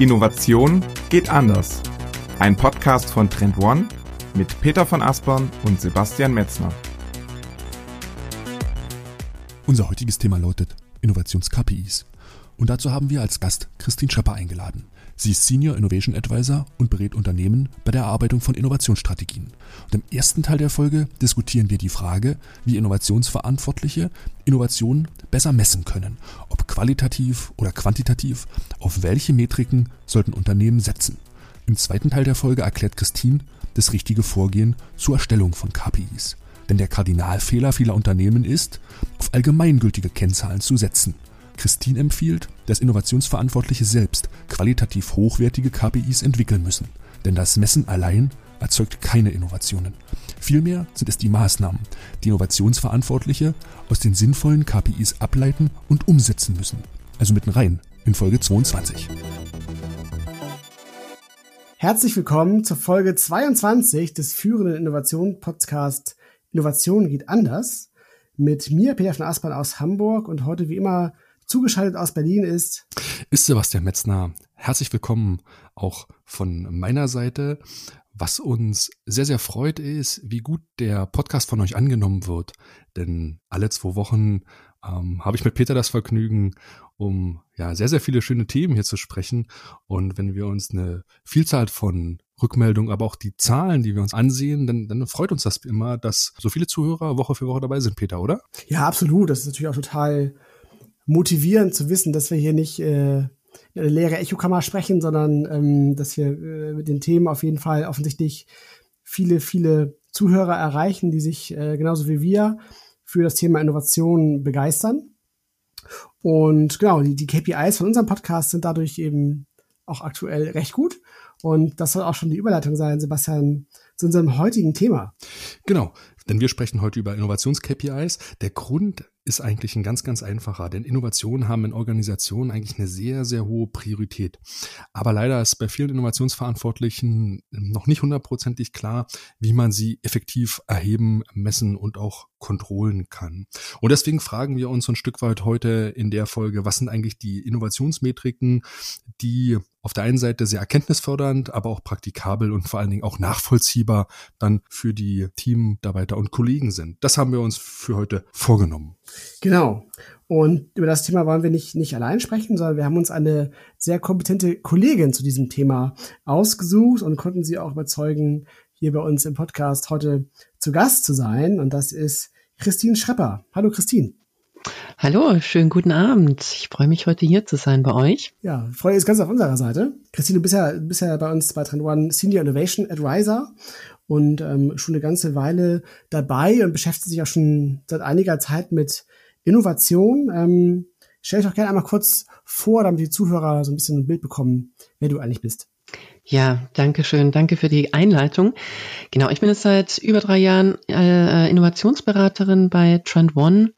Innovation geht anders. Ein Podcast von Trend One mit Peter von Aspern und Sebastian Metzner. Unser heutiges Thema lautet Innovations-KPIs. Und dazu haben wir als Gast Christine Schöpper eingeladen. Sie ist Senior Innovation Advisor und berät Unternehmen bei der Erarbeitung von Innovationsstrategien. Und im ersten Teil der Folge diskutieren wir die Frage, wie Innovationsverantwortliche Innovationen besser messen können. Ob qualitativ oder quantitativ, auf welche Metriken sollten Unternehmen setzen. Im zweiten Teil der Folge erklärt Christine das richtige Vorgehen zur Erstellung von KPIs. Denn der Kardinalfehler vieler Unternehmen ist, auf allgemeingültige Kennzahlen zu setzen. Christine empfiehlt, dass Innovationsverantwortliche selbst qualitativ hochwertige KPIs entwickeln müssen. Denn das Messen allein erzeugt keine Innovationen. Vielmehr sind es die Maßnahmen, die Innovationsverantwortliche aus den sinnvollen KPIs ableiten und umsetzen müssen. Also mitten rein in Folge 22. Herzlich willkommen zur Folge 22 des führenden Innovation-Podcast Innovation geht anders. Mit mir, Peter von Aspern aus Hamburg und heute wie immer zugeschaltet aus Berlin ist. Ist Sebastian Metzner. Herzlich willkommen auch von meiner Seite. Was uns sehr, sehr freut, ist, wie gut der Podcast von euch angenommen wird. Denn alle zwei Wochen ähm, habe ich mit Peter das Vergnügen, um ja sehr, sehr viele schöne Themen hier zu sprechen. Und wenn wir uns eine Vielzahl von Rückmeldungen, aber auch die Zahlen, die wir uns ansehen, dann, dann freut uns das immer, dass so viele Zuhörer Woche für Woche dabei sind, Peter, oder? Ja, absolut. Das ist natürlich auch total motivierend zu wissen, dass wir hier nicht äh, in eine leere Echokammer sprechen, sondern ähm, dass wir äh, mit den Themen auf jeden Fall offensichtlich viele, viele Zuhörer erreichen, die sich äh, genauso wie wir für das Thema Innovation begeistern. Und genau, die, die KPIs von unserem Podcast sind dadurch eben auch aktuell recht gut. Und das soll auch schon die Überleitung sein, Sebastian, zu unserem heutigen Thema. Genau, denn wir sprechen heute über Innovations-KPIs. Der Grund ist eigentlich ein ganz, ganz einfacher, denn Innovationen haben in Organisationen eigentlich eine sehr, sehr hohe Priorität. Aber leider ist bei vielen Innovationsverantwortlichen noch nicht hundertprozentig klar, wie man sie effektiv erheben, messen und auch kontrollen kann. Und deswegen fragen wir uns ein Stück weit heute in der Folge, was sind eigentlich die Innovationsmetriken, die auf der einen Seite sehr erkenntnisfördernd, aber auch praktikabel und vor allen Dingen auch nachvollziehbar dann für die Teammitarbeiter und Kollegen sind. Das haben wir uns für heute vorgenommen. Genau. Und über das Thema wollen wir nicht, nicht allein sprechen, sondern wir haben uns eine sehr kompetente Kollegin zu diesem Thema ausgesucht und konnten sie auch überzeugen, hier bei uns im Podcast heute zu Gast zu sein. Und das ist Christine Schrepper. Hallo Christine. Hallo, schönen guten Abend. Ich freue mich, heute hier zu sein bei euch. Ja, Freude ist ganz auf unserer Seite. Christine, du bist ja, bist ja bei uns bei Trend One Senior Innovation Advisor und ähm, schon eine ganze Weile dabei und beschäftigt sich auch schon seit einiger Zeit mit Innovation. Ähm, stell dich doch gerne einmal kurz vor, damit die Zuhörer so ein bisschen ein Bild bekommen, wer du eigentlich bist. Ja, danke schön. Danke für die Einleitung. Genau, ich bin jetzt seit über drei Jahren äh, Innovationsberaterin bei Trend One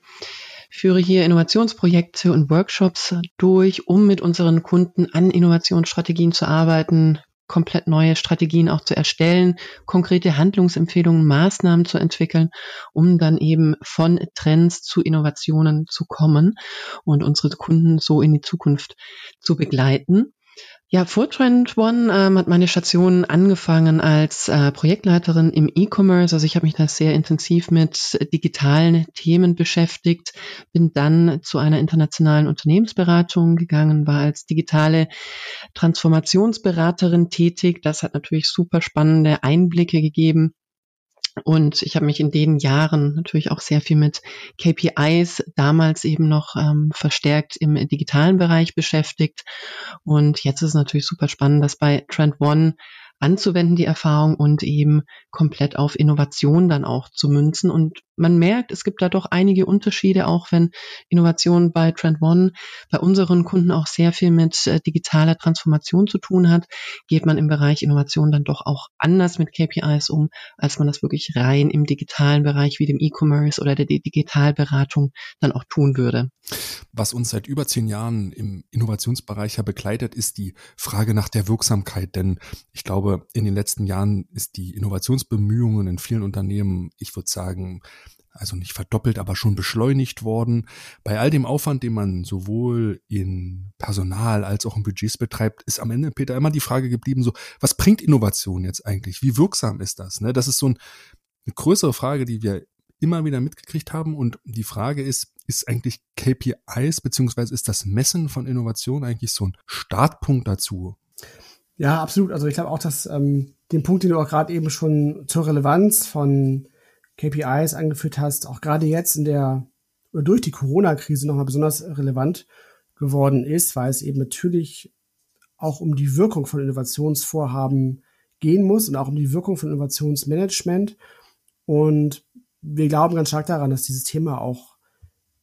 führe hier Innovationsprojekte und Workshops durch, um mit unseren Kunden an Innovationsstrategien zu arbeiten, komplett neue Strategien auch zu erstellen, konkrete Handlungsempfehlungen, Maßnahmen zu entwickeln, um dann eben von Trends zu Innovationen zu kommen und unsere Kunden so in die Zukunft zu begleiten. Ja, vor Trend One ähm, hat meine Station angefangen als äh, Projektleiterin im E-Commerce. Also ich habe mich da sehr intensiv mit digitalen Themen beschäftigt, bin dann zu einer internationalen Unternehmensberatung gegangen, war als digitale Transformationsberaterin tätig. Das hat natürlich super spannende Einblicke gegeben und ich habe mich in den Jahren natürlich auch sehr viel mit KPIs, damals eben noch ähm, verstärkt im digitalen Bereich beschäftigt. Und jetzt ist es natürlich super spannend, dass bei Trend One anzuwenden, die Erfahrung und eben komplett auf Innovation dann auch zu münzen. Und man merkt, es gibt da doch einige Unterschiede, auch wenn Innovation bei Trend One bei unseren Kunden auch sehr viel mit äh, digitaler Transformation zu tun hat, geht man im Bereich Innovation dann doch auch anders mit KPIs um, als man das wirklich rein im digitalen Bereich wie dem E-Commerce oder der Digitalberatung dann auch tun würde. Was uns seit über zehn Jahren im Innovationsbereich ja begleitet, ist die Frage nach der Wirksamkeit. Denn ich glaube, in den letzten Jahren ist die Innovationsbemühungen in vielen Unternehmen, ich würde sagen, also nicht verdoppelt, aber schon beschleunigt worden. Bei all dem Aufwand, den man sowohl in Personal als auch in Budgets betreibt, ist am Ende, Peter, immer die Frage geblieben, so, was bringt Innovation jetzt eigentlich? Wie wirksam ist das? Ne? Das ist so ein, eine größere Frage, die wir immer wieder mitgekriegt haben. Und die Frage ist, ist eigentlich KPIs beziehungsweise ist das Messen von Innovation eigentlich so ein Startpunkt dazu? Ja, absolut. Also ich glaube auch, dass ähm, den Punkt, den du auch gerade eben schon zur Relevanz von KPIs angeführt hast, auch gerade jetzt in der oder durch die Corona-Krise nochmal besonders relevant geworden ist, weil es eben natürlich auch um die Wirkung von Innovationsvorhaben gehen muss und auch um die Wirkung von Innovationsmanagement. Und wir glauben ganz stark daran, dass dieses Thema auch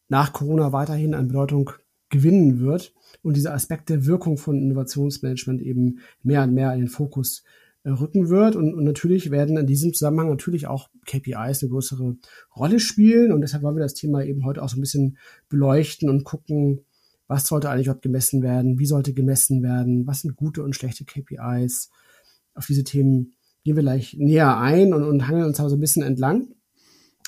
nach Corona weiterhin an Bedeutung gewinnen wird und dieser Aspekt der Wirkung von Innovationsmanagement eben mehr und mehr in den Fokus äh, rücken wird. Und, und natürlich werden in diesem Zusammenhang natürlich auch KPIs eine größere Rolle spielen. Und deshalb wollen wir das Thema eben heute auch so ein bisschen beleuchten und gucken, was sollte eigentlich überhaupt gemessen werden, wie sollte gemessen werden, was sind gute und schlechte KPIs. Auf diese Themen gehen wir gleich näher ein und, und hangeln uns aber so ein bisschen entlang.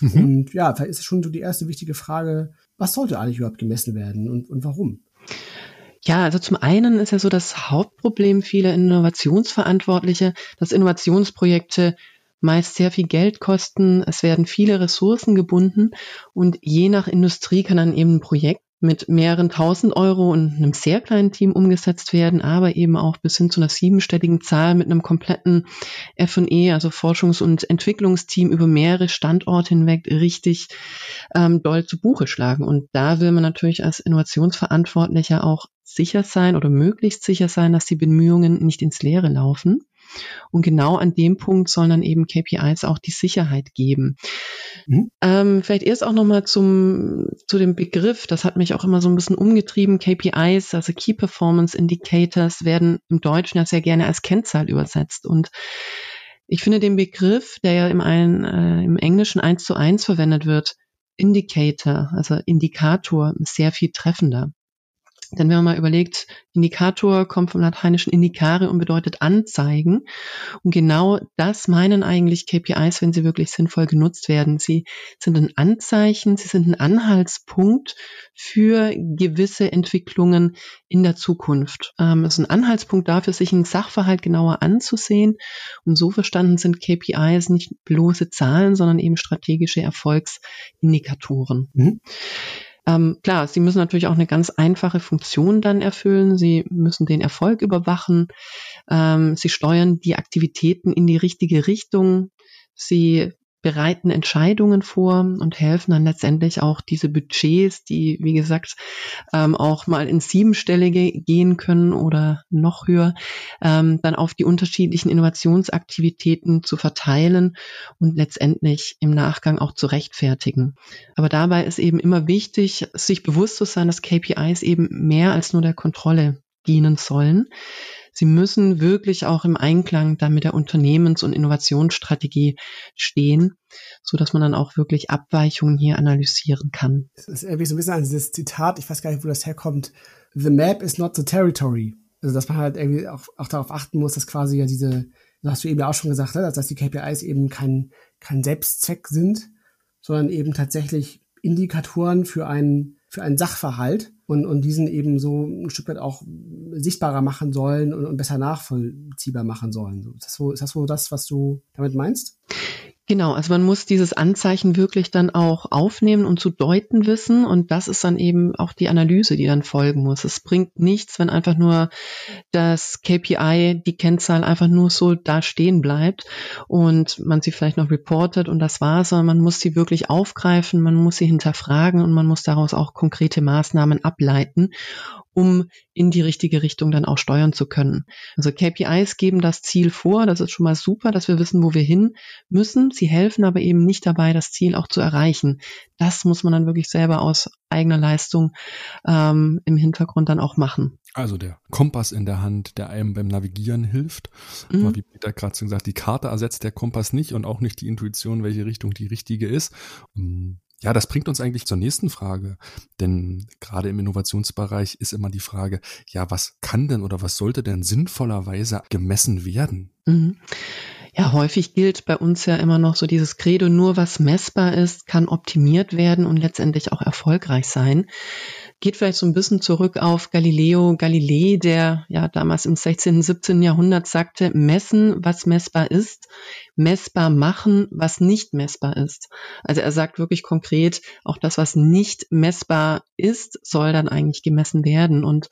Mhm. Und ja, vielleicht ist es schon so die erste wichtige Frage, was sollte eigentlich überhaupt gemessen werden und, und warum? Ja, also zum einen ist ja so das Hauptproblem vieler Innovationsverantwortliche, dass Innovationsprojekte meist sehr viel Geld kosten, es werden viele Ressourcen gebunden und je nach Industrie kann dann eben ein Projekt mit mehreren tausend Euro und einem sehr kleinen Team umgesetzt werden, aber eben auch bis hin zu einer siebenstelligen Zahl mit einem kompletten F&E, also Forschungs- und Entwicklungsteam über mehrere Standorte hinweg richtig ähm, doll zu Buche schlagen. Und da will man natürlich als Innovationsverantwortlicher auch sicher sein oder möglichst sicher sein, dass die Bemühungen nicht ins Leere laufen. Und genau an dem Punkt sollen dann eben KPIs auch die Sicherheit geben. Mhm. Ähm, vielleicht erst auch nochmal zum, zu dem Begriff, das hat mich auch immer so ein bisschen umgetrieben. KPIs, also Key Performance Indicators, werden im Deutschen ja sehr gerne als Kennzahl übersetzt. Und ich finde den Begriff, der ja im, einen, äh, im Englischen eins zu eins verwendet wird, Indicator, also Indikator, sehr viel treffender. Denn wenn man mal überlegt, Indikator kommt vom lateinischen indicare und bedeutet anzeigen. Und genau das meinen eigentlich KPIs, wenn sie wirklich sinnvoll genutzt werden. Sie sind ein Anzeichen, sie sind ein Anhaltspunkt für gewisse Entwicklungen in der Zukunft. Ähm, es ist ein Anhaltspunkt dafür, sich einen Sachverhalt genauer anzusehen. Und so verstanden sind KPIs nicht bloße Zahlen, sondern eben strategische Erfolgsindikatoren. Mhm. Ähm, klar, sie müssen natürlich auch eine ganz einfache Funktion dann erfüllen. Sie müssen den Erfolg überwachen. Ähm, sie steuern die Aktivitäten in die richtige Richtung. Sie bereiten Entscheidungen vor und helfen dann letztendlich auch diese Budgets, die, wie gesagt, ähm, auch mal ins Siebenstellige gehen können oder noch höher, ähm, dann auf die unterschiedlichen Innovationsaktivitäten zu verteilen und letztendlich im Nachgang auch zu rechtfertigen. Aber dabei ist eben immer wichtig, sich bewusst zu sein, dass KPIs eben mehr als nur der Kontrolle dienen sollen. Sie müssen wirklich auch im Einklang dann mit der Unternehmens- und Innovationsstrategie stehen, so dass man dann auch wirklich Abweichungen hier analysieren kann. Das ist irgendwie so ein bisschen dieses Zitat, ich weiß gar nicht, wo das herkommt. The map is not the territory. Also, dass man halt irgendwie auch, auch darauf achten muss, dass quasi ja diese, das hast du eben auch schon gesagt, ne, dass die KPIs eben kein, kein Selbstzweck sind, sondern eben tatsächlich Indikatoren für einen, für einen Sachverhalt und, und diesen eben so ein Stück weit auch sichtbarer machen sollen und, und besser nachvollziehbar machen sollen. Ist das, so, ist das so das, was du damit meinst? Genau, also man muss dieses Anzeichen wirklich dann auch aufnehmen und zu deuten wissen und das ist dann eben auch die Analyse, die dann folgen muss. Es bringt nichts, wenn einfach nur das KPI, die Kennzahl einfach nur so da stehen bleibt und man sie vielleicht noch reportet und das war's, sondern man muss sie wirklich aufgreifen, man muss sie hinterfragen und man muss daraus auch konkrete Maßnahmen ableiten um in die richtige Richtung dann auch steuern zu können. Also KPIs geben das Ziel vor, das ist schon mal super, dass wir wissen, wo wir hin müssen. Sie helfen aber eben nicht dabei, das Ziel auch zu erreichen. Das muss man dann wirklich selber aus eigener Leistung ähm, im Hintergrund dann auch machen. Also der Kompass in der Hand, der einem beim Navigieren hilft. Mhm. Aber wie Peter gerade schon gesagt, die Karte ersetzt der Kompass nicht und auch nicht die Intuition, welche Richtung die richtige ist. Ja, das bringt uns eigentlich zur nächsten Frage. Denn gerade im Innovationsbereich ist immer die Frage, ja, was kann denn oder was sollte denn sinnvollerweise gemessen werden? Mhm. Ja, häufig gilt bei uns ja immer noch so dieses Credo, nur was messbar ist, kann optimiert werden und letztendlich auch erfolgreich sein. Geht vielleicht so ein bisschen zurück auf Galileo Galilei, der ja damals im 16., 17. Jahrhundert sagte, messen, was messbar ist, messbar machen, was nicht messbar ist. Also er sagt wirklich konkret, auch das, was nicht messbar ist, soll dann eigentlich gemessen werden. Und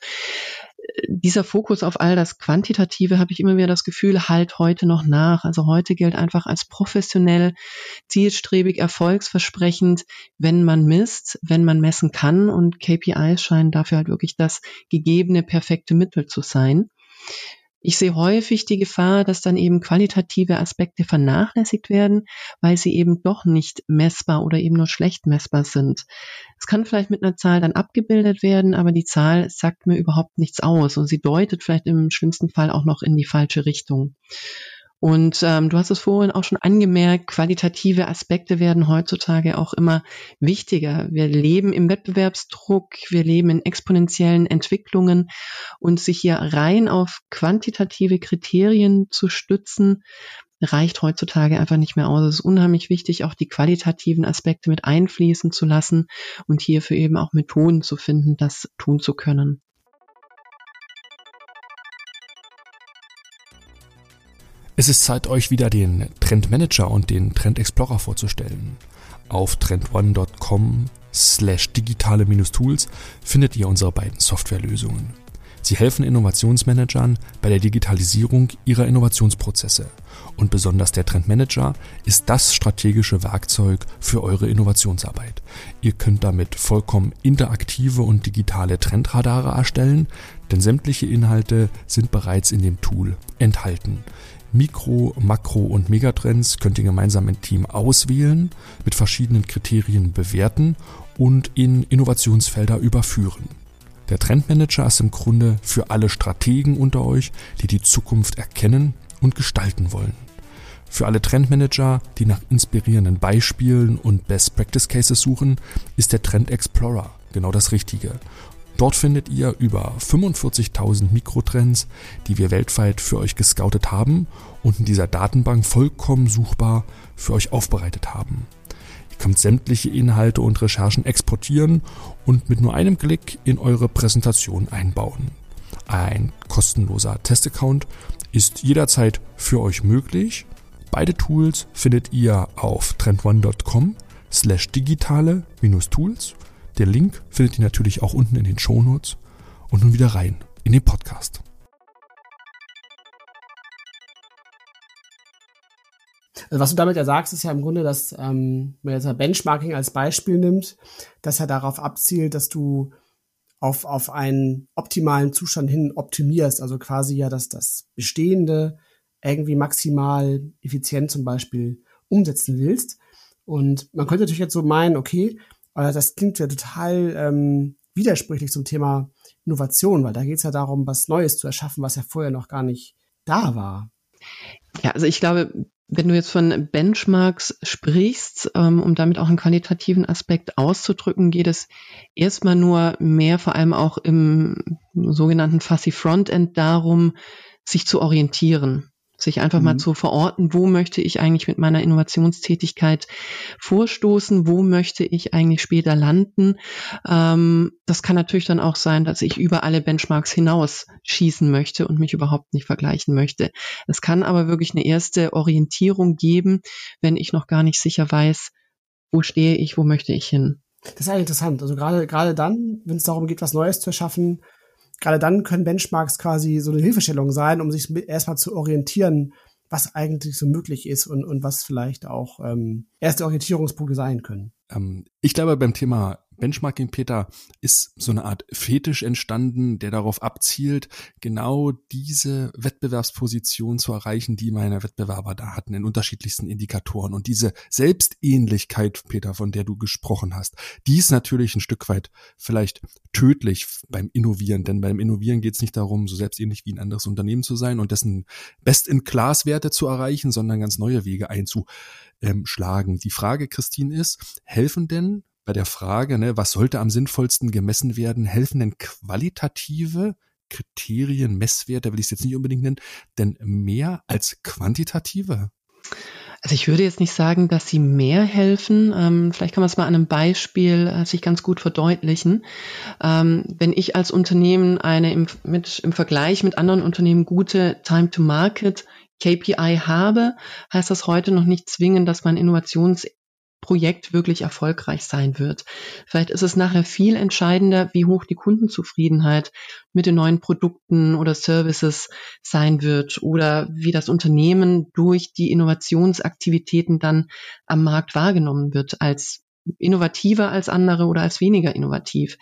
dieser Fokus auf all das Quantitative, habe ich immer wieder das Gefühl, halt heute noch nach. Also heute gilt einfach als professionell, zielstrebig, erfolgsversprechend, wenn man misst, wenn man messen kann und KPIs scheinen dafür halt wirklich das gegebene, perfekte Mittel zu sein. Ich sehe häufig die Gefahr, dass dann eben qualitative Aspekte vernachlässigt werden, weil sie eben doch nicht messbar oder eben nur schlecht messbar sind. Es kann vielleicht mit einer Zahl dann abgebildet werden, aber die Zahl sagt mir überhaupt nichts aus und sie deutet vielleicht im schlimmsten Fall auch noch in die falsche Richtung. Und ähm, du hast es vorhin auch schon angemerkt, qualitative Aspekte werden heutzutage auch immer wichtiger. Wir leben im Wettbewerbsdruck, wir leben in exponentiellen Entwicklungen und sich hier rein auf quantitative Kriterien zu stützen, reicht heutzutage einfach nicht mehr aus. Es ist unheimlich wichtig, auch die qualitativen Aspekte mit einfließen zu lassen und hierfür eben auch Methoden zu finden, das tun zu können. Es ist Zeit, euch wieder den Trend Manager und den Trend Explorer vorzustellen. Auf trendone.com slash digitale-tools findet ihr unsere beiden Softwarelösungen. Sie helfen Innovationsmanagern bei der Digitalisierung ihrer Innovationsprozesse. Und besonders der Trendmanager ist das strategische Werkzeug für eure Innovationsarbeit. Ihr könnt damit vollkommen interaktive und digitale Trendradare erstellen, denn sämtliche Inhalte sind bereits in dem Tool enthalten. Mikro-, Makro- und Megatrends könnt ihr gemeinsam im Team auswählen, mit verschiedenen Kriterien bewerten und in Innovationsfelder überführen. Der Trendmanager ist im Grunde für alle Strategen unter euch, die die Zukunft erkennen und gestalten wollen. Für alle Trendmanager, die nach inspirierenden Beispielen und Best Practice Cases suchen, ist der Trend Explorer genau das Richtige Dort findet ihr über 45.000 Mikrotrends, die wir weltweit für euch gescoutet haben und in dieser Datenbank vollkommen suchbar für euch aufbereitet haben. Ihr könnt sämtliche Inhalte und Recherchen exportieren und mit nur einem Klick in eure Präsentation einbauen. Ein kostenloser Testaccount ist jederzeit für euch möglich. Beide Tools findet ihr auf trendone.com slash digitale-tools der Link findet ihr natürlich auch unten in den Shownotes. Und nun wieder rein in den Podcast. Also was du damit ja sagst, ist ja im Grunde, dass, ähm, wenn jetzt mal Benchmarking als Beispiel nimmt, dass er darauf abzielt, dass du auf, auf einen optimalen Zustand hin optimierst, also quasi ja, dass das Bestehende irgendwie maximal effizient zum Beispiel umsetzen willst. Und man könnte natürlich jetzt so meinen, okay, aber das klingt ja total ähm, widersprüchlich zum Thema Innovation, weil da geht es ja darum, was Neues zu erschaffen, was ja vorher noch gar nicht da war. Ja, also ich glaube, wenn du jetzt von Benchmarks sprichst, ähm, um damit auch einen qualitativen Aspekt auszudrücken, geht es erstmal nur mehr, vor allem auch im sogenannten Fuzzy Frontend darum, sich zu orientieren sich einfach mhm. mal zu verorten, wo möchte ich eigentlich mit meiner Innovationstätigkeit vorstoßen, wo möchte ich eigentlich später landen. Ähm, das kann natürlich dann auch sein, dass ich über alle Benchmarks hinaus schießen möchte und mich überhaupt nicht vergleichen möchte. Es kann aber wirklich eine erste Orientierung geben, wenn ich noch gar nicht sicher weiß, wo stehe ich, wo möchte ich hin. Das ist eigentlich interessant. Also gerade gerade dann, wenn es darum geht, was Neues zu erschaffen, gerade dann können Benchmarks quasi so eine Hilfestellung sein, um sich erstmal zu orientieren, was eigentlich so möglich ist und, und was vielleicht auch ähm, erste Orientierungspunkte sein können. Ähm, ich glaube, beim Thema Benchmarking, Peter, ist so eine Art Fetisch entstanden, der darauf abzielt, genau diese Wettbewerbsposition zu erreichen, die meine Wettbewerber da hatten in unterschiedlichsten Indikatoren. Und diese Selbstähnlichkeit, Peter, von der du gesprochen hast, die ist natürlich ein Stück weit vielleicht tödlich beim Innovieren, denn beim Innovieren geht es nicht darum, so selbstähnlich wie ein anderes Unternehmen zu sein und dessen Best-in-Class-Werte zu erreichen, sondern ganz neue Wege einzuschlagen. Die Frage, Christine, ist, helfen denn bei der Frage, ne, was sollte am sinnvollsten gemessen werden, helfen denn qualitative Kriterien, Messwerte, will ich es jetzt nicht unbedingt nennen, denn mehr als quantitative? Also ich würde jetzt nicht sagen, dass sie mehr helfen. Ähm, vielleicht kann man es mal an einem Beispiel äh, sich ganz gut verdeutlichen. Ähm, wenn ich als Unternehmen eine im, mit, im Vergleich mit anderen Unternehmen gute Time-to-Market KPI habe, heißt das heute noch nicht zwingend, dass mein Innovations Projekt wirklich erfolgreich sein wird. Vielleicht ist es nachher viel entscheidender, wie hoch die Kundenzufriedenheit mit den neuen Produkten oder Services sein wird oder wie das Unternehmen durch die Innovationsaktivitäten dann am Markt wahrgenommen wird als innovativer als andere oder als weniger innovativ.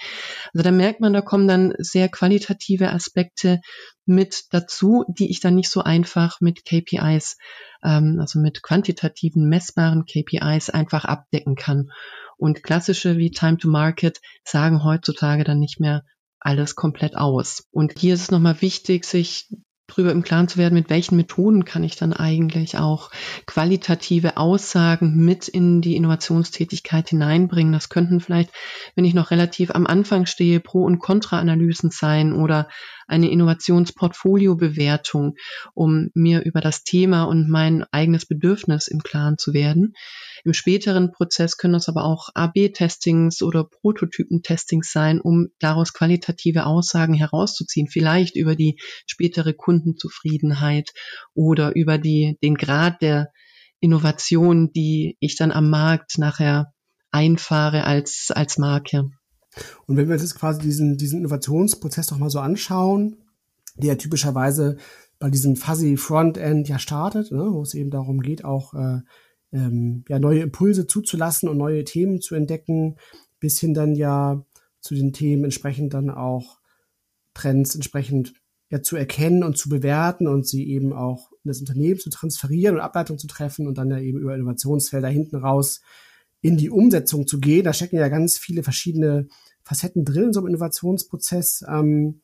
Also da merkt man, da kommen dann sehr qualitative Aspekte mit dazu, die ich dann nicht so einfach mit KPIs, ähm, also mit quantitativen, messbaren KPIs einfach abdecken kann. Und klassische wie Time to Market sagen heutzutage dann nicht mehr alles komplett aus. Und hier ist es nochmal wichtig, sich drüber im Klaren zu werden, mit welchen Methoden kann ich dann eigentlich auch qualitative Aussagen mit in die Innovationstätigkeit hineinbringen. Das könnten vielleicht, wenn ich noch relativ am Anfang stehe, Pro- und Kontra-Analysen sein oder eine Innovationsportfolio-Bewertung, um mir über das Thema und mein eigenes Bedürfnis im Klaren zu werden. Im späteren Prozess können das aber auch AB-Testings oder Prototypen-Testings sein, um daraus qualitative Aussagen herauszuziehen, vielleicht über die spätere Kundenzufriedenheit oder über die, den Grad der Innovation, die ich dann am Markt nachher einfahre als, als Marke. Und wenn wir uns jetzt quasi diesen, diesen Innovationsprozess noch mal so anschauen, der typischerweise bei diesem Fuzzy Frontend ja startet, ne, wo es eben darum geht, auch äh, ähm, ja, neue Impulse zuzulassen und neue Themen zu entdecken, bis hin dann ja zu den Themen entsprechend dann auch Trends entsprechend ja, zu erkennen und zu bewerten und sie eben auch in das Unternehmen zu transferieren und Ableitungen zu treffen und dann ja eben über Innovationsfelder hinten raus in die Umsetzung zu gehen. Da stecken ja ganz viele verschiedene Facetten drin in so einem Innovationsprozess. Ähm,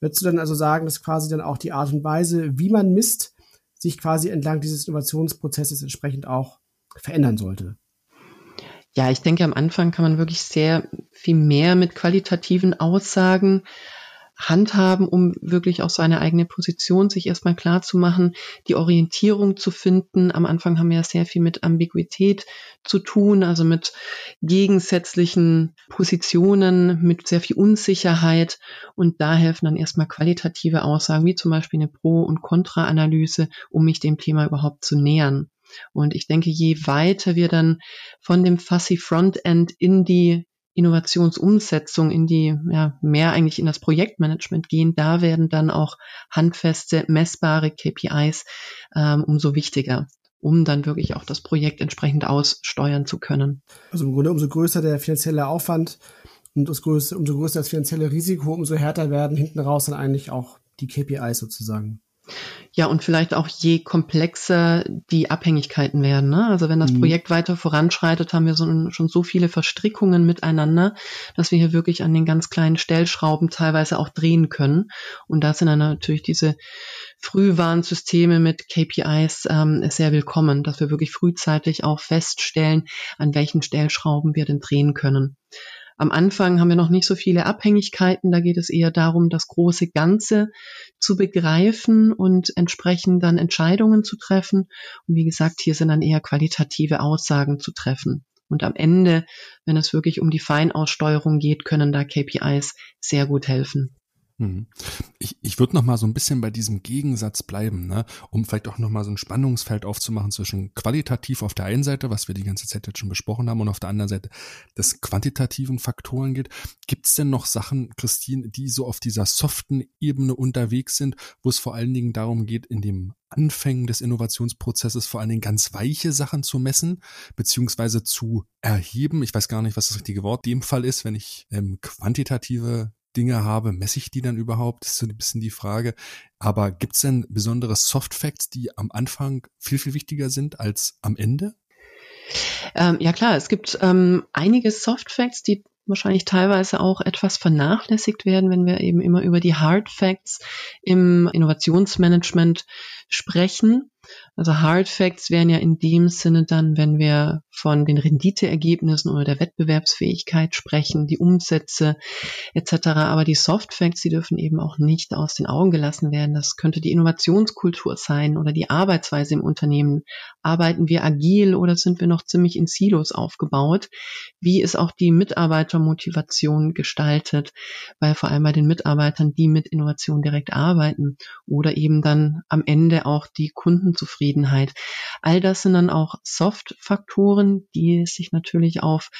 würdest du dann also sagen, dass quasi dann auch die Art und Weise, wie man misst, sich quasi entlang dieses Innovationsprozesses entsprechend auch verändern sollte? Ja, ich denke, am Anfang kann man wirklich sehr viel mehr mit qualitativen Aussagen handhaben, um wirklich auch seine eigene Position sich erstmal klar zu machen, die Orientierung zu finden. Am Anfang haben wir ja sehr viel mit Ambiguität zu tun, also mit gegensätzlichen Positionen, mit sehr viel Unsicherheit. Und da helfen dann erstmal qualitative Aussagen, wie zum Beispiel eine Pro- und Kontra-Analyse, um mich dem Thema überhaupt zu nähern. Und ich denke, je weiter wir dann von dem Fussy Frontend in die Innovationsumsetzung in die, ja, mehr eigentlich in das Projektmanagement gehen, da werden dann auch handfeste, messbare KPIs ähm, umso wichtiger um dann wirklich auch das Projekt entsprechend aussteuern zu können. Also im Grunde umso größer der finanzielle Aufwand und größer, umso größer das finanzielle Risiko, umso härter werden hinten raus dann eigentlich auch die KPIs sozusagen. Ja, und vielleicht auch je komplexer die Abhängigkeiten werden. Ne? Also wenn das mhm. Projekt weiter voranschreitet, haben wir so, schon so viele Verstrickungen miteinander, dass wir hier wirklich an den ganz kleinen Stellschrauben teilweise auch drehen können. Und da sind dann natürlich diese Frühwarnsysteme mit KPIs ähm, sehr willkommen, dass wir wirklich frühzeitig auch feststellen, an welchen Stellschrauben wir denn drehen können. Am Anfang haben wir noch nicht so viele Abhängigkeiten. Da geht es eher darum, das große Ganze zu begreifen und entsprechend dann Entscheidungen zu treffen. Und wie gesagt, hier sind dann eher qualitative Aussagen zu treffen. Und am Ende, wenn es wirklich um die Feinaussteuerung geht, können da KPIs sehr gut helfen. Mhm. Ich, ich würde noch mal so ein bisschen bei diesem Gegensatz bleiben, ne? um vielleicht auch noch mal so ein Spannungsfeld aufzumachen zwischen qualitativ auf der einen Seite, was wir die ganze Zeit jetzt schon besprochen haben, und auf der anderen Seite des quantitativen Faktoren geht. Gibt es denn noch Sachen, Christine, die so auf dieser soften Ebene unterwegs sind, wo es vor allen Dingen darum geht, in dem Anfängen des Innovationsprozesses vor allen Dingen ganz weiche Sachen zu messen, beziehungsweise zu erheben. Ich weiß gar nicht, was das richtige Wort dem Fall ist, wenn ich ähm, quantitative Dinge habe, messe ich die dann überhaupt? Das ist so ein bisschen die Frage. Aber gibt es denn besondere Soft Facts, die am Anfang viel, viel wichtiger sind als am Ende? Ähm, ja klar, es gibt ähm, einige Soft Facts, die wahrscheinlich teilweise auch etwas vernachlässigt werden, wenn wir eben immer über die Hard Facts im Innovationsmanagement sprechen. Also Hard Facts wären ja in dem Sinne dann, wenn wir von den Renditeergebnissen oder der Wettbewerbsfähigkeit sprechen, die Umsätze etc. Aber die Soft Facts, die dürfen eben auch nicht aus den Augen gelassen werden. Das könnte die Innovationskultur sein oder die Arbeitsweise im Unternehmen. Arbeiten wir agil oder sind wir noch ziemlich in Silos aufgebaut? Wie ist auch die Mitarbeitermotivation gestaltet? Weil vor allem bei den Mitarbeitern, die mit Innovation direkt arbeiten oder eben dann am Ende auch die Kundenzufriedenheit. All das sind dann auch Soft-Faktoren, die sich natürlich auf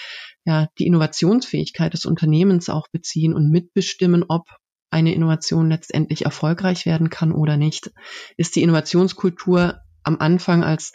ja, die Innovationsfähigkeit des Unternehmens auch beziehen und mitbestimmen, ob eine Innovation letztendlich erfolgreich werden kann oder nicht. Ist die Innovationskultur am Anfang als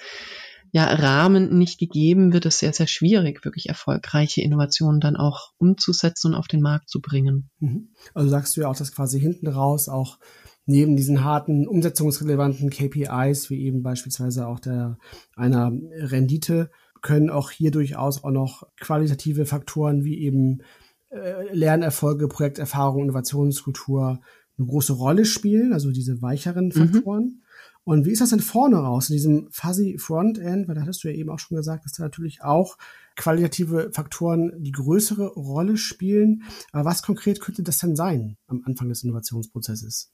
ja, Rahmen nicht gegeben, wird es sehr, sehr schwierig, wirklich erfolgreiche Innovationen dann auch umzusetzen und auf den Markt zu bringen. Mhm. Also sagst du ja auch, dass quasi hinten raus auch neben diesen harten, umsetzungsrelevanten KPIs, wie eben beispielsweise auch der einer Rendite, können auch hier durchaus auch noch qualitative Faktoren wie eben äh, Lernerfolge, Projekterfahrung, Innovationskultur eine große Rolle spielen, also diese weicheren mhm. Faktoren. Mhm. Und wie ist das denn vorne raus, in diesem fuzzy Frontend? Weil da hattest du ja eben auch schon gesagt, dass da natürlich auch qualitative Faktoren die größere Rolle spielen. Aber was konkret könnte das denn sein am Anfang des Innovationsprozesses?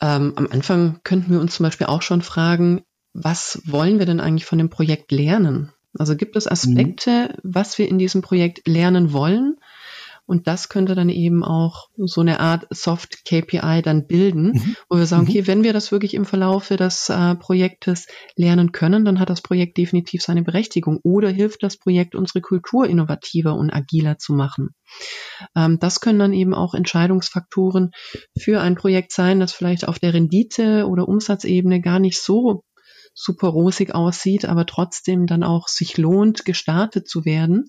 Ähm, am Anfang könnten wir uns zum Beispiel auch schon fragen, was wollen wir denn eigentlich von dem Projekt lernen? Also gibt es Aspekte, mhm. was wir in diesem Projekt lernen wollen? Und das könnte dann eben auch so eine Art Soft KPI dann bilden, mhm. wo wir sagen, mhm. okay, wenn wir das wirklich im Verlaufe des äh, Projektes lernen können, dann hat das Projekt definitiv seine Berechtigung oder hilft das Projekt, unsere Kultur innovativer und agiler zu machen. Ähm, das können dann eben auch Entscheidungsfaktoren für ein Projekt sein, das vielleicht auf der Rendite oder Umsatzebene gar nicht so super rosig aussieht, aber trotzdem dann auch sich lohnt, gestartet zu werden.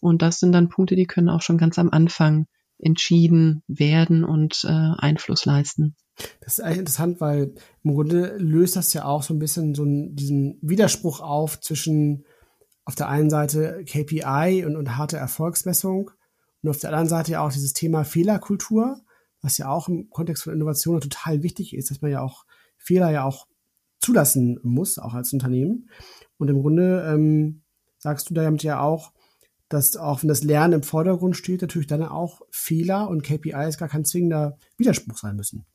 Und das sind dann Punkte, die können auch schon ganz am Anfang entschieden werden und äh, Einfluss leisten. Das ist eigentlich interessant, weil im Grunde löst das ja auch so ein bisschen so einen, diesen Widerspruch auf zwischen auf der einen Seite KPI und, und harte Erfolgsmessung und auf der anderen Seite ja auch dieses Thema Fehlerkultur, was ja auch im Kontext von Innovation total wichtig ist, dass man ja auch Fehler ja auch zulassen muss, auch als Unternehmen. Und im Grunde ähm, sagst du damit ja auch, dass auch wenn das Lernen im Vordergrund steht, natürlich dann auch Fehler und KPIs gar kein zwingender Widerspruch sein müssen.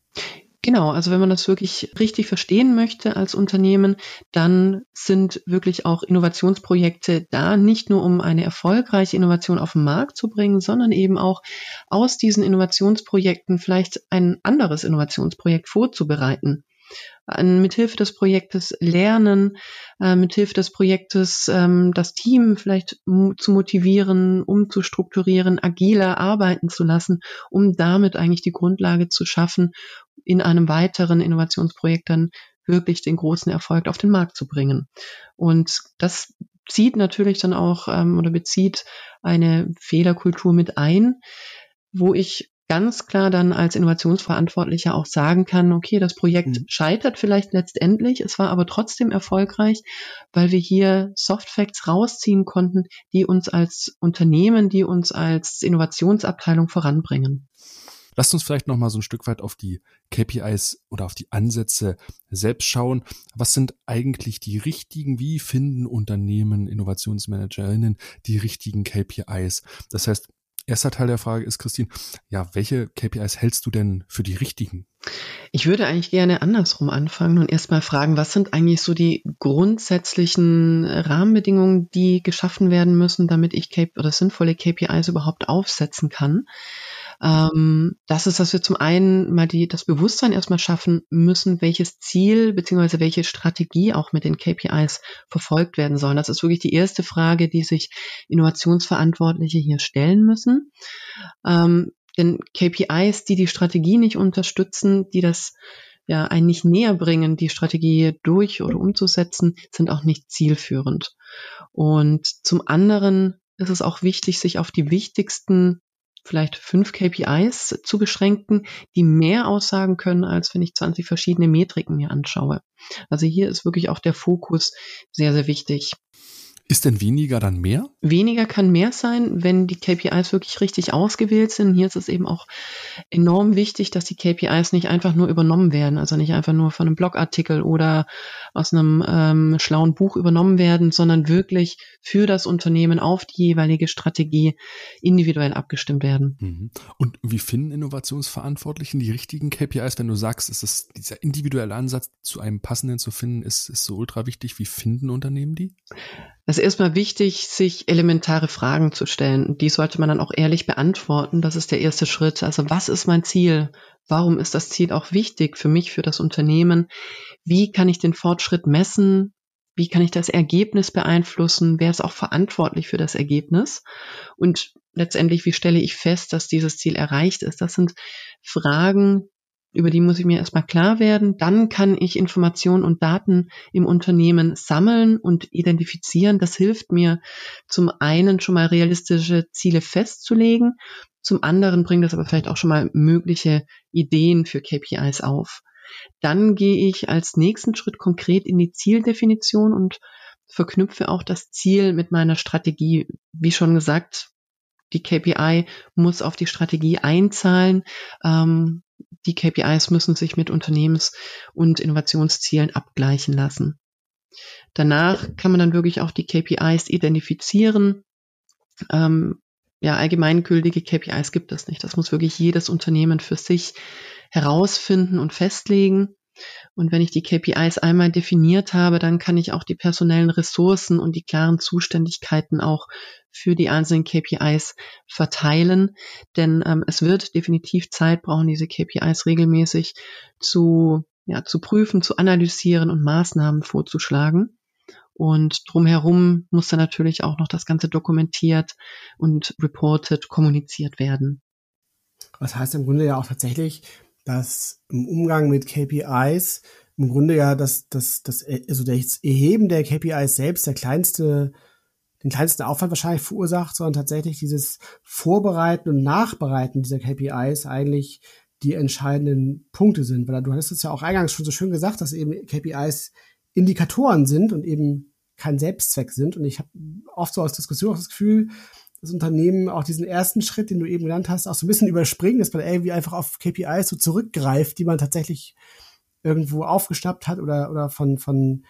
Genau, also wenn man das wirklich richtig verstehen möchte als Unternehmen, dann sind wirklich auch Innovationsprojekte da, nicht nur um eine erfolgreiche Innovation auf den Markt zu bringen, sondern eben auch aus diesen Innovationsprojekten vielleicht ein anderes Innovationsprojekt vorzubereiten an, mithilfe des Projektes lernen, äh, mithilfe des Projektes ähm, das Team vielleicht zu motivieren, umzustrukturieren, agiler arbeiten zu lassen, um damit eigentlich die Grundlage zu schaffen, in einem weiteren Innovationsprojekt dann wirklich den großen Erfolg auf den Markt zu bringen. Und das zieht natürlich dann auch ähm, oder bezieht eine Fehlerkultur mit ein, wo ich ganz klar dann als Innovationsverantwortlicher auch sagen kann, okay, das Projekt mhm. scheitert vielleicht letztendlich, es war aber trotzdem erfolgreich, weil wir hier Soft Facts rausziehen konnten, die uns als Unternehmen, die uns als Innovationsabteilung voranbringen. Lasst uns vielleicht noch mal so ein Stück weit auf die KPIs oder auf die Ansätze selbst schauen. Was sind eigentlich die richtigen? Wie finden Unternehmen, Innovationsmanagerinnen die richtigen KPIs? Das heißt, Erster Teil der Frage ist, Christine, ja, welche KPIs hältst du denn für die richtigen? Ich würde eigentlich gerne andersrum anfangen und erstmal fragen, was sind eigentlich so die grundsätzlichen Rahmenbedingungen, die geschaffen werden müssen, damit ich K oder sinnvolle KPIs überhaupt aufsetzen kann? Ähm, das ist, dass wir zum einen mal die, das Bewusstsein erstmal schaffen müssen, welches Ziel beziehungsweise welche Strategie auch mit den KPIs verfolgt werden sollen. Das ist wirklich die erste Frage, die sich Innovationsverantwortliche hier stellen müssen. Ähm, denn KPIs, die die Strategie nicht unterstützen, die das ja eigentlich näher bringen, die Strategie durch oder umzusetzen, sind auch nicht zielführend. Und zum anderen ist es auch wichtig, sich auf die wichtigsten vielleicht fünf KPIs zu beschränken, die mehr aussagen können, als wenn ich 20 verschiedene Metriken mir anschaue. Also hier ist wirklich auch der Fokus sehr, sehr wichtig. Ist denn weniger dann mehr? Weniger kann mehr sein, wenn die KPIs wirklich richtig ausgewählt sind. Hier ist es eben auch enorm wichtig, dass die KPIs nicht einfach nur übernommen werden, also nicht einfach nur von einem Blogartikel oder aus einem ähm, schlauen Buch übernommen werden, sondern wirklich für das Unternehmen auf die jeweilige Strategie individuell abgestimmt werden. Mhm. Und wie finden Innovationsverantwortlichen die richtigen KPIs, wenn du sagst, ist es dieser individuelle Ansatz zu einem passenden zu finden, ist, ist so ultra wichtig. Wie finden Unternehmen die? Es ist erstmal wichtig, sich elementare Fragen zu stellen. Die sollte man dann auch ehrlich beantworten. Das ist der erste Schritt. Also was ist mein Ziel? Warum ist das Ziel auch wichtig für mich, für das Unternehmen? Wie kann ich den Fortschritt messen? Wie kann ich das Ergebnis beeinflussen? Wer ist auch verantwortlich für das Ergebnis? Und letztendlich, wie stelle ich fest, dass dieses Ziel erreicht ist? Das sind Fragen, über die muss ich mir erstmal klar werden. Dann kann ich Informationen und Daten im Unternehmen sammeln und identifizieren. Das hilft mir zum einen schon mal realistische Ziele festzulegen. Zum anderen bringt das aber vielleicht auch schon mal mögliche Ideen für KPIs auf. Dann gehe ich als nächsten Schritt konkret in die Zieldefinition und verknüpfe auch das Ziel mit meiner Strategie. Wie schon gesagt, die KPI muss auf die Strategie einzahlen. Ähm, die KPIs müssen sich mit Unternehmens- und Innovationszielen abgleichen lassen. Danach kann man dann wirklich auch die KPIs identifizieren. Ähm, ja, allgemeingültige KPIs gibt es nicht. Das muss wirklich jedes Unternehmen für sich herausfinden und festlegen. Und wenn ich die KPIs einmal definiert habe, dann kann ich auch die personellen Ressourcen und die klaren Zuständigkeiten auch für die einzelnen KPIs verteilen. Denn ähm, es wird definitiv Zeit brauchen, diese KPIs regelmäßig zu, ja, zu prüfen, zu analysieren und Maßnahmen vorzuschlagen. Und drumherum muss dann natürlich auch noch das Ganze dokumentiert und reported, kommuniziert werden. Was heißt im Grunde ja auch tatsächlich, dass im Umgang mit KPIs im Grunde ja das, das, das, also das Erheben der KPIs selbst der kleinste, den kleinsten Aufwand wahrscheinlich verursacht, sondern tatsächlich dieses Vorbereiten und Nachbereiten dieser KPIs eigentlich die entscheidenden Punkte sind. Weil du hattest es ja auch eingangs schon so schön gesagt, dass eben KPIs Indikatoren sind und eben kein Selbstzweck sind. Und ich habe oft so aus Diskussion auch das Gefühl, das Unternehmen auch diesen ersten Schritt, den du eben genannt hast, auch so ein bisschen überspringen, dass man irgendwie einfach auf KPIs so zurückgreift, die man tatsächlich irgendwo aufgeschnappt hat oder, oder von, von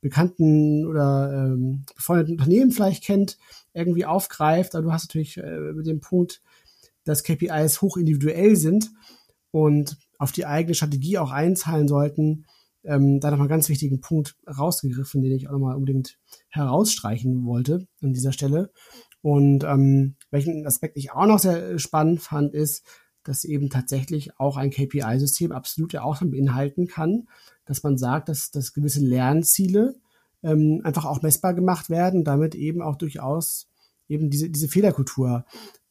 bekannten oder ähm, befreundeten Unternehmen vielleicht kennt, irgendwie aufgreift. Aber du hast natürlich äh, mit dem Punkt, dass KPIs hoch individuell sind und auf die eigene Strategie auch einzahlen sollten, ähm, da nochmal einen ganz wichtigen Punkt rausgegriffen, den ich auch nochmal unbedingt herausstreichen wollte an dieser Stelle. Und ähm, welchen Aspekt ich auch noch sehr spannend fand, ist, dass eben tatsächlich auch ein KPI-System absolut ja auch dann beinhalten kann, dass man sagt, dass, dass gewisse Lernziele ähm, einfach auch messbar gemacht werden, damit eben auch durchaus eben diese, diese Fehlerkultur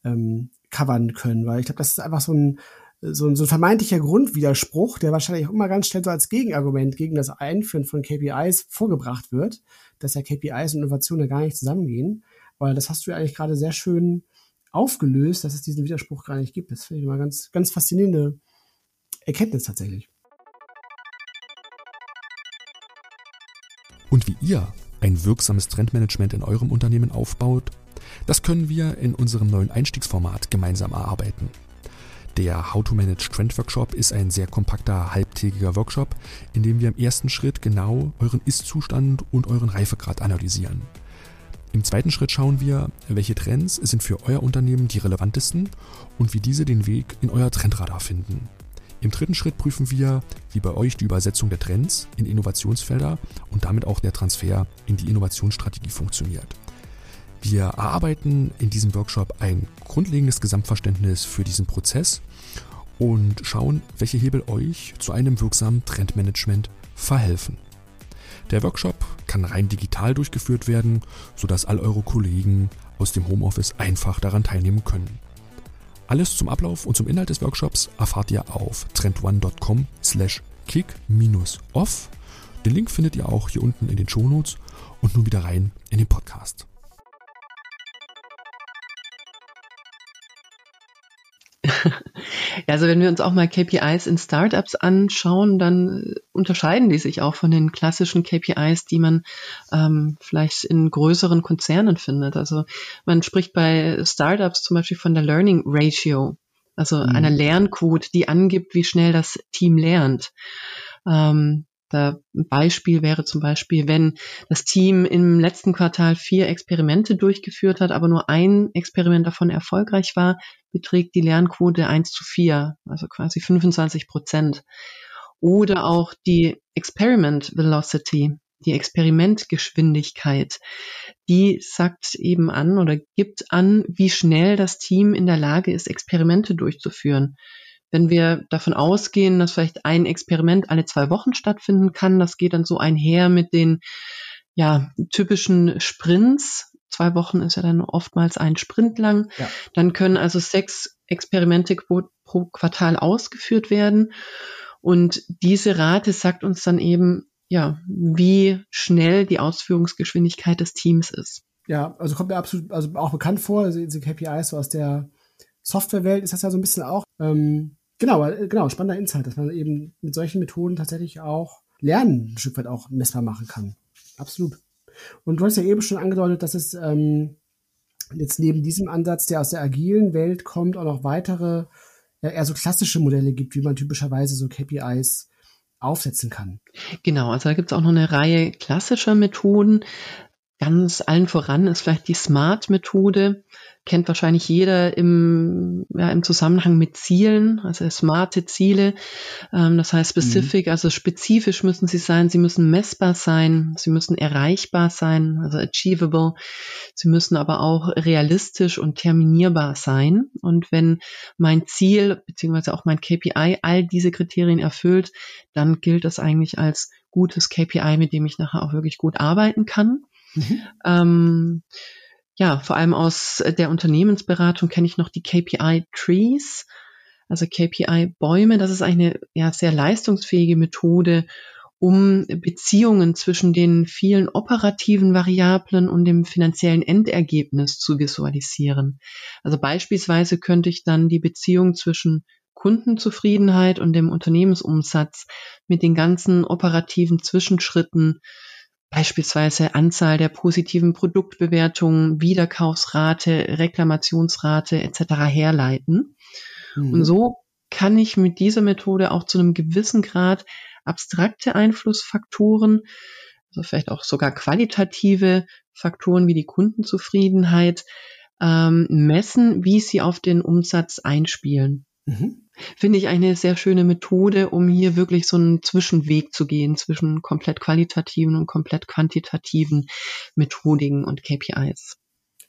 ähm, covern können. Weil ich glaube, das ist einfach so ein, so ein, so ein vermeintlicher Grundwiderspruch, der wahrscheinlich auch immer ganz schnell so als Gegenargument gegen das Einführen von KPIs vorgebracht wird, dass ja KPIs und Innovationen gar nicht zusammengehen. Weil das hast du ja eigentlich gerade sehr schön aufgelöst, dass es diesen Widerspruch gar nicht gibt. Das finde ich immer ganz, ganz faszinierende Erkenntnis tatsächlich. Und wie ihr ein wirksames Trendmanagement in eurem Unternehmen aufbaut, das können wir in unserem neuen Einstiegsformat gemeinsam erarbeiten. Der How to Manage Trend Workshop ist ein sehr kompakter halbtägiger Workshop, in dem wir im ersten Schritt genau euren Ist-Zustand und euren Reifegrad analysieren. Im zweiten Schritt schauen wir, welche Trends sind für euer Unternehmen die relevantesten und wie diese den Weg in euer Trendradar finden. Im dritten Schritt prüfen wir, wie bei euch die Übersetzung der Trends in Innovationsfelder und damit auch der Transfer in die Innovationsstrategie funktioniert. Wir erarbeiten in diesem Workshop ein grundlegendes Gesamtverständnis für diesen Prozess und schauen, welche Hebel euch zu einem wirksamen Trendmanagement verhelfen. Der Workshop kann rein digital durchgeführt werden, sodass all eure Kollegen aus dem Homeoffice einfach daran teilnehmen können. Alles zum Ablauf und zum Inhalt des Workshops erfahrt ihr auf trendone.com slash kick-off. Den Link findet ihr auch hier unten in den Shownotes und nun wieder rein in den Podcast. Ja, also wenn wir uns auch mal KPIs in Startups anschauen, dann unterscheiden die sich auch von den klassischen KPIs, die man ähm, vielleicht in größeren Konzernen findet. Also man spricht bei Startups zum Beispiel von der Learning Ratio, also mhm. einer Lernquote, die angibt, wie schnell das Team lernt. Ähm, ein Beispiel wäre zum Beispiel, wenn das Team im letzten Quartal vier Experimente durchgeführt hat, aber nur ein Experiment davon erfolgreich war, beträgt die Lernquote 1 zu 4, also quasi 25 Prozent. Oder auch die Experiment Velocity, die Experimentgeschwindigkeit, die sagt eben an oder gibt an, wie schnell das Team in der Lage ist, Experimente durchzuführen. Wenn wir davon ausgehen, dass vielleicht ein Experiment alle zwei Wochen stattfinden kann, das geht dann so einher mit den ja, typischen Sprints. Zwei Wochen ist ja dann oftmals ein Sprint lang. Ja. Dann können also sechs Experimente pro Quartal ausgeführt werden. Und diese Rate sagt uns dann eben, ja, wie schnell die Ausführungsgeschwindigkeit des Teams ist. Ja, also kommt mir absolut, also auch bekannt vor, also diese KPIs so aus der Softwarewelt ist das ja so ein bisschen auch. Ähm, Genau, äh, genau, spannender Insight, dass man eben mit solchen Methoden tatsächlich auch Lernen ein Stück weit auch messbar machen kann. Absolut. Und du hast ja eben schon angedeutet, dass es ähm, jetzt neben diesem Ansatz, der aus der agilen Welt kommt, auch noch weitere, ja, eher so klassische Modelle gibt, wie man typischerweise so KPIs aufsetzen kann. Genau, also da gibt es auch noch eine Reihe klassischer Methoden. Ganz allen voran ist vielleicht die Smart-Methode kennt wahrscheinlich jeder im, ja, im Zusammenhang mit Zielen, also smarte Ziele. Ähm, das heißt specific, mhm. also spezifisch müssen sie sein, sie müssen messbar sein, sie müssen erreichbar sein, also achievable. Sie müssen aber auch realistisch und terminierbar sein. Und wenn mein Ziel beziehungsweise auch mein KPI all diese Kriterien erfüllt, dann gilt das eigentlich als gutes KPI, mit dem ich nachher auch wirklich gut arbeiten kann. Mhm. Ähm, ja, vor allem aus der Unternehmensberatung kenne ich noch die KPI Trees, also KPI Bäume. Das ist eine ja, sehr leistungsfähige Methode, um Beziehungen zwischen den vielen operativen Variablen und dem finanziellen Endergebnis zu visualisieren. Also beispielsweise könnte ich dann die Beziehung zwischen Kundenzufriedenheit und dem Unternehmensumsatz mit den ganzen operativen Zwischenschritten beispielsweise Anzahl der positiven Produktbewertungen, Wiederkaufsrate, Reklamationsrate etc. herleiten. Mhm. Und so kann ich mit dieser Methode auch zu einem gewissen Grad abstrakte Einflussfaktoren, also vielleicht auch sogar qualitative Faktoren wie die Kundenzufriedenheit ähm, messen, wie sie auf den Umsatz einspielen. Mhm. Finde ich eine sehr schöne Methode, um hier wirklich so einen Zwischenweg zu gehen zwischen komplett qualitativen und komplett quantitativen Methodiken und KPIs.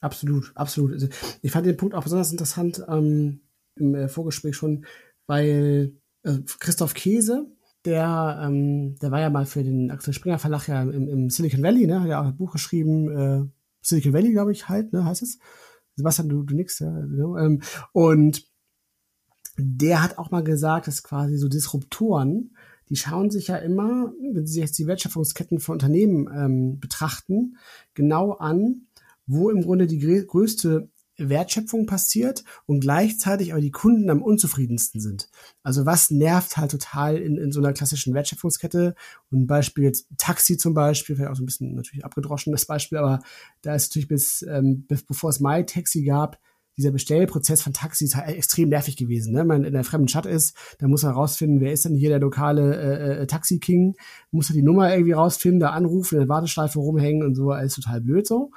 Absolut, absolut. Also ich fand den Punkt auch besonders interessant ähm, im äh, Vorgespräch schon, weil äh, Christoph Käse, der, ähm, der war ja mal für den Axel Springer Verlag ja im, im Silicon Valley, ne, hat ja auch ein Buch geschrieben, äh, Silicon Valley, glaube ich, halt, ne, heißt es. Sebastian, du, du nix, ja. Genau. Ähm, und der hat auch mal gesagt, dass quasi so Disruptoren, die schauen sich ja immer, wenn sie jetzt die Wertschöpfungsketten von Unternehmen ähm, betrachten, genau an, wo im Grunde die größte Wertschöpfung passiert und gleichzeitig aber die Kunden am unzufriedensten sind. Also was nervt halt total in, in so einer klassischen Wertschöpfungskette? Und ein Beispiel jetzt Taxi zum Beispiel, vielleicht auch so ein bisschen natürlich abgedroschen das Beispiel, aber da ist natürlich bis, ähm, bevor es MyTaxi gab, dieser Bestellprozess von Taxis halt extrem nervig gewesen. Ne? Man in einer fremden Stadt ist, da muss man rausfinden, wer ist denn hier der lokale äh, äh, Taxi-King, muss er die Nummer irgendwie rausfinden, da anrufen, in der Warteschleife rumhängen und so, alles total blöd so.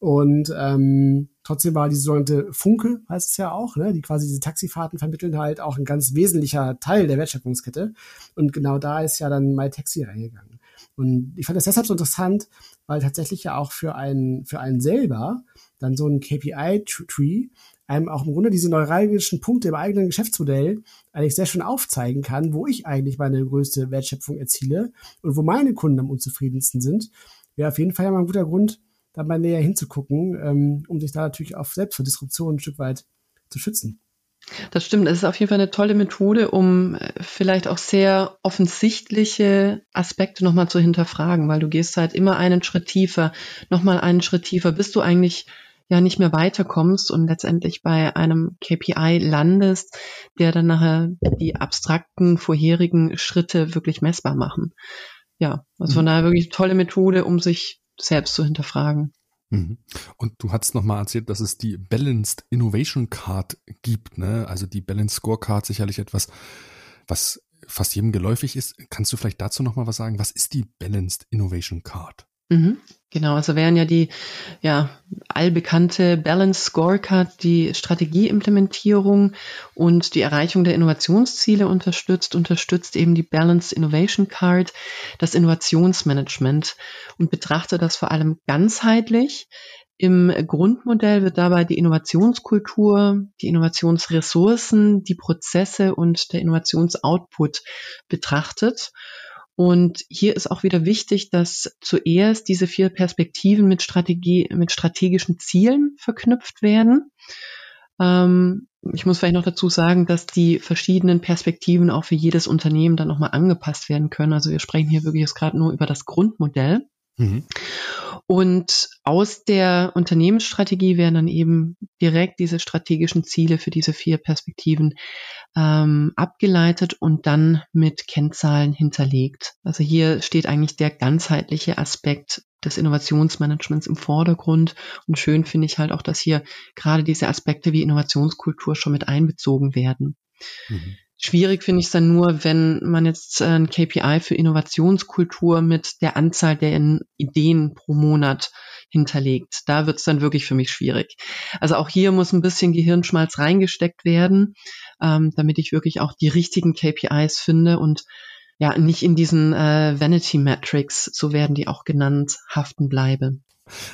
Und ähm, trotzdem war diese sogenannte Funke, heißt es ja auch, ne, die quasi diese Taxifahrten vermitteln halt auch ein ganz wesentlicher Teil der Wertschöpfungskette. Und genau da ist ja dann MyTaxi reingegangen. Und ich fand das deshalb so interessant, weil tatsächlich ja auch für einen, für einen selber dann so ein KPI-Tree einem auch im Grunde diese neuralgischen Punkte im eigenen Geschäftsmodell eigentlich sehr schön aufzeigen kann, wo ich eigentlich meine größte Wertschöpfung erziele und wo meine Kunden am unzufriedensten sind, wäre auf jeden Fall ja mal ein guter Grund, da mal näher hinzugucken, ähm, um sich da natürlich auch selbst vor Disruption ein Stück weit zu schützen. Das stimmt. Es ist auf jeden Fall eine tolle Methode, um äh, vielleicht auch sehr offensichtliche Aspekte nochmal zu hinterfragen, weil du gehst halt immer einen Schritt tiefer, nochmal einen Schritt tiefer, bis du eigentlich ja nicht mehr weiterkommst und letztendlich bei einem KPI landest, der dann nachher die abstrakten vorherigen Schritte wirklich messbar machen. Ja, also von mhm. daher wirklich tolle Methode, um sich selbst zu hinterfragen. Mhm. Und du hast nochmal erzählt, dass es die Balanced Innovation Card gibt, ne? Also die Balanced Scorecard sicherlich etwas, was fast jedem geläufig ist. Kannst du vielleicht dazu nochmal was sagen? Was ist die Balanced Innovation Card? Mhm. Genau, also wären ja die ja, allbekannte Balance Scorecard die Strategieimplementierung und die Erreichung der Innovationsziele unterstützt, unterstützt eben die Balanced Innovation Card das Innovationsmanagement und betrachtet das vor allem ganzheitlich. Im Grundmodell wird dabei die Innovationskultur, die Innovationsressourcen, die Prozesse und der Innovationsoutput betrachtet. Und hier ist auch wieder wichtig, dass zuerst diese vier Perspektiven mit Strategie, mit strategischen Zielen verknüpft werden. Ähm, ich muss vielleicht noch dazu sagen, dass die verschiedenen Perspektiven auch für jedes Unternehmen dann nochmal angepasst werden können. Also wir sprechen hier wirklich jetzt gerade nur über das Grundmodell. Mhm. Und aus der Unternehmensstrategie werden dann eben direkt diese strategischen Ziele für diese vier Perspektiven ähm, abgeleitet und dann mit Kennzahlen hinterlegt. Also hier steht eigentlich der ganzheitliche Aspekt des Innovationsmanagements im Vordergrund. Und schön finde ich halt auch, dass hier gerade diese Aspekte wie Innovationskultur schon mit einbezogen werden. Mhm. Schwierig finde ich es dann nur, wenn man jetzt ein KPI für Innovationskultur mit der Anzahl der Ideen pro Monat hinterlegt. Da wird es dann wirklich für mich schwierig. Also auch hier muss ein bisschen Gehirnschmalz reingesteckt werden, ähm, damit ich wirklich auch die richtigen KPIs finde und ja nicht in diesen äh, Vanity Metrics, so werden die auch genannt, haften bleibe.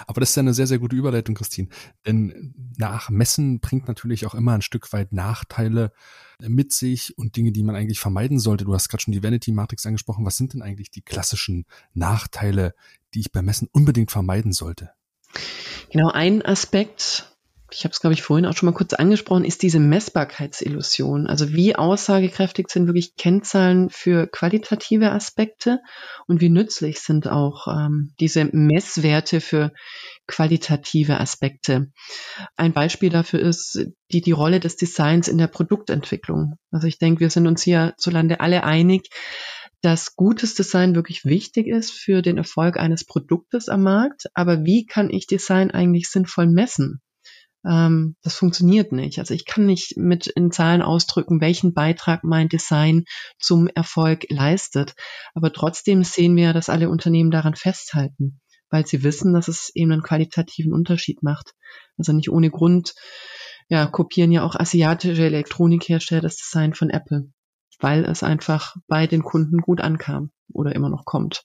Aber das ist ja eine sehr, sehr gute Überleitung, Christine. Denn nach Messen bringt natürlich auch immer ein Stück weit Nachteile mit sich und Dinge, die man eigentlich vermeiden sollte. Du hast gerade schon die Vanity Matrix angesprochen. Was sind denn eigentlich die klassischen Nachteile, die ich beim Messen unbedingt vermeiden sollte? Genau, ein Aspekt, ich habe es, glaube ich, vorhin auch schon mal kurz angesprochen, ist diese Messbarkeitsillusion. Also wie aussagekräftig sind wirklich Kennzahlen für qualitative Aspekte und wie nützlich sind auch ähm, diese Messwerte für qualitative Aspekte. Ein Beispiel dafür ist die, die Rolle des Designs in der Produktentwicklung. Also ich denke, wir sind uns hier zu Lande alle einig, dass gutes Design wirklich wichtig ist für den Erfolg eines Produktes am Markt. Aber wie kann ich Design eigentlich sinnvoll messen? Ähm, das funktioniert nicht. Also ich kann nicht mit in Zahlen ausdrücken, welchen Beitrag mein Design zum Erfolg leistet. Aber trotzdem sehen wir, dass alle Unternehmen daran festhalten weil sie wissen, dass es eben einen qualitativen Unterschied macht. Also nicht ohne Grund ja, kopieren ja auch asiatische Elektronikhersteller das Design von Apple, weil es einfach bei den Kunden gut ankam oder immer noch kommt.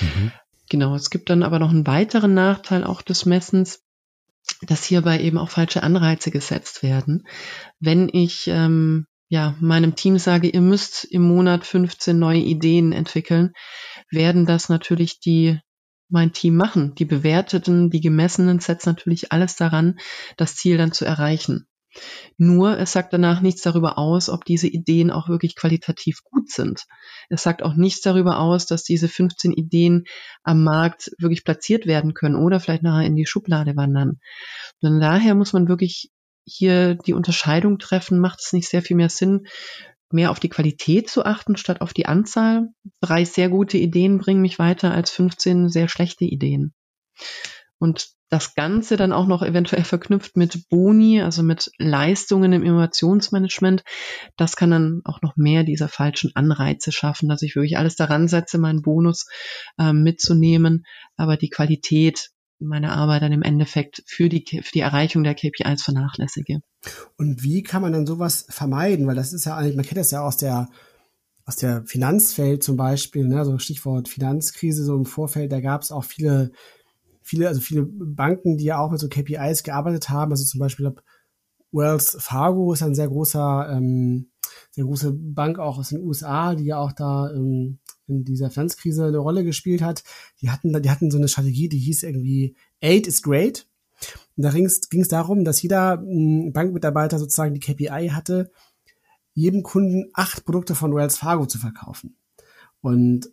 Mhm. Genau, es gibt dann aber noch einen weiteren Nachteil auch des Messens, dass hierbei eben auch falsche Anreize gesetzt werden. Wenn ich ähm, ja, meinem Team sage, ihr müsst im Monat 15 neue Ideen entwickeln, werden das natürlich die mein Team machen. Die bewerteten, die gemessenen setzen natürlich alles daran, das Ziel dann zu erreichen. Nur es sagt danach nichts darüber aus, ob diese Ideen auch wirklich qualitativ gut sind. Es sagt auch nichts darüber aus, dass diese 15 Ideen am Markt wirklich platziert werden können oder vielleicht nachher in die Schublade wandern. Und daher muss man wirklich hier die Unterscheidung treffen, macht es nicht sehr viel mehr Sinn, mehr auf die Qualität zu achten, statt auf die Anzahl. Drei sehr gute Ideen bringen mich weiter als 15 sehr schlechte Ideen. Und das Ganze dann auch noch eventuell verknüpft mit Boni, also mit Leistungen im Innovationsmanagement, das kann dann auch noch mehr dieser falschen Anreize schaffen, dass ich wirklich alles daran setze, meinen Bonus äh, mitzunehmen, aber die Qualität meine Arbeit dann im Endeffekt für die, für die Erreichung der KPIs vernachlässige. Und wie kann man denn sowas vermeiden? Weil das ist ja eigentlich, man kennt das ja aus der, aus der Finanzfeld zum Beispiel, ne, so Stichwort Finanzkrise, so im Vorfeld, da gab es auch viele viele, also viele Banken, die ja auch mit so KPIs gearbeitet haben, also zum Beispiel glaub, Wells Fargo ist ein sehr großer, ähm, sehr große Bank auch aus den USA, die ja auch da ähm, in dieser Finanzkrise eine Rolle gespielt hat. Die hatten, die hatten so eine Strategie, die hieß irgendwie Eight is great. Und da ging es darum, dass jeder hm, Bankmitarbeiter sozusagen die KPI hatte, jedem Kunden acht Produkte von Wells Fargo zu verkaufen. Und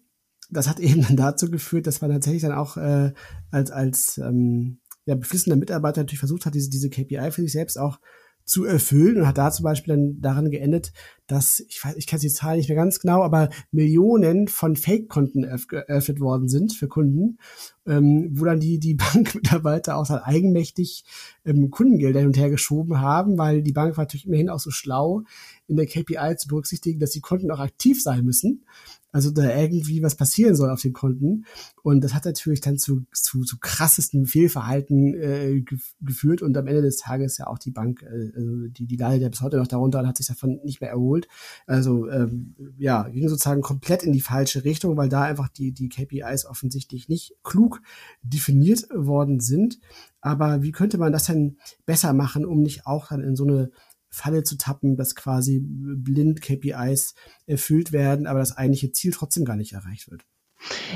das hat eben dann dazu geführt, dass man tatsächlich dann auch äh, als, als ähm, ja, beflissener Mitarbeiter natürlich versucht hat, diese, diese KPI für sich selbst auch zu erfüllen und hat da zum Beispiel dann daran geendet, dass, ich weiß, ich kann die Zahl nicht mehr ganz genau, aber Millionen von Fake-Konten eröffnet worden sind für Kunden, ähm, wo dann die, die Bankmitarbeiter auch dann eigenmächtig ähm, Kundengelder hin und her geschoben haben, weil die Bank war natürlich immerhin auch so schlau, in der KPI zu berücksichtigen, dass die Konten auch aktiv sein müssen also da irgendwie was passieren soll auf den Konten. Und das hat natürlich dann zu, zu, zu krassesten Fehlverhalten äh, geführt und am Ende des Tages ja auch die Bank, äh, also die, die leidet ja bis heute noch darunter und hat sich davon nicht mehr erholt. Also ähm, ja, ging sozusagen komplett in die falsche Richtung, weil da einfach die, die KPIs offensichtlich nicht klug definiert worden sind. Aber wie könnte man das denn besser machen, um nicht auch dann in so eine Falle zu tappen, dass quasi blind KPIs erfüllt werden, aber das eigentliche Ziel trotzdem gar nicht erreicht wird.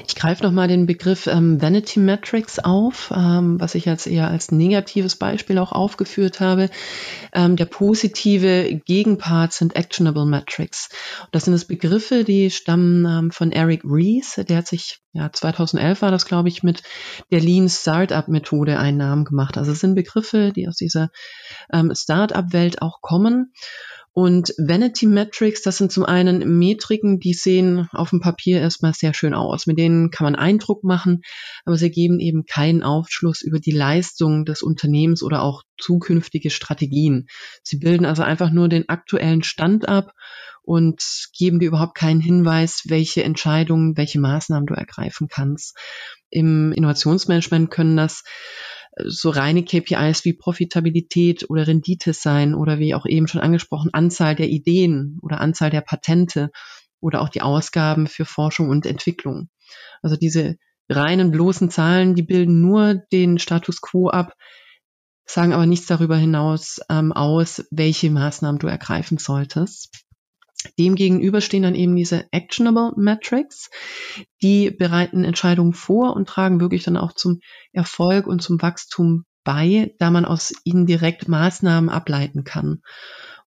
Ich greife nochmal den Begriff ähm, Vanity Metrics auf, ähm, was ich jetzt eher als negatives Beispiel auch aufgeführt habe. Ähm, der positive Gegenpart sind Actionable Metrics. Das sind das Begriffe, die stammen ähm, von Eric Rees. Der hat sich, ja, 2011 war das, glaube ich, mit der Lean Startup Methode einen Namen gemacht. Also es sind Begriffe, die aus dieser ähm, Startup-Welt auch kommen. Und Vanity Metrics, das sind zum einen Metriken, die sehen auf dem Papier erstmal sehr schön aus. Mit denen kann man Eindruck machen, aber sie geben eben keinen Aufschluss über die Leistung des Unternehmens oder auch zukünftige Strategien. Sie bilden also einfach nur den aktuellen Stand ab und geben dir überhaupt keinen Hinweis, welche Entscheidungen, welche Maßnahmen du ergreifen kannst. Im Innovationsmanagement können das so reine KPIs wie Profitabilität oder Rendite sein oder wie auch eben schon angesprochen, Anzahl der Ideen oder Anzahl der Patente oder auch die Ausgaben für Forschung und Entwicklung. Also diese reinen bloßen Zahlen, die bilden nur den Status quo ab, sagen aber nichts darüber hinaus ähm, aus, welche Maßnahmen du ergreifen solltest. Demgegenüber stehen dann eben diese Actionable Metrics, die bereiten Entscheidungen vor und tragen wirklich dann auch zum Erfolg und zum Wachstum bei, da man aus ihnen direkt Maßnahmen ableiten kann.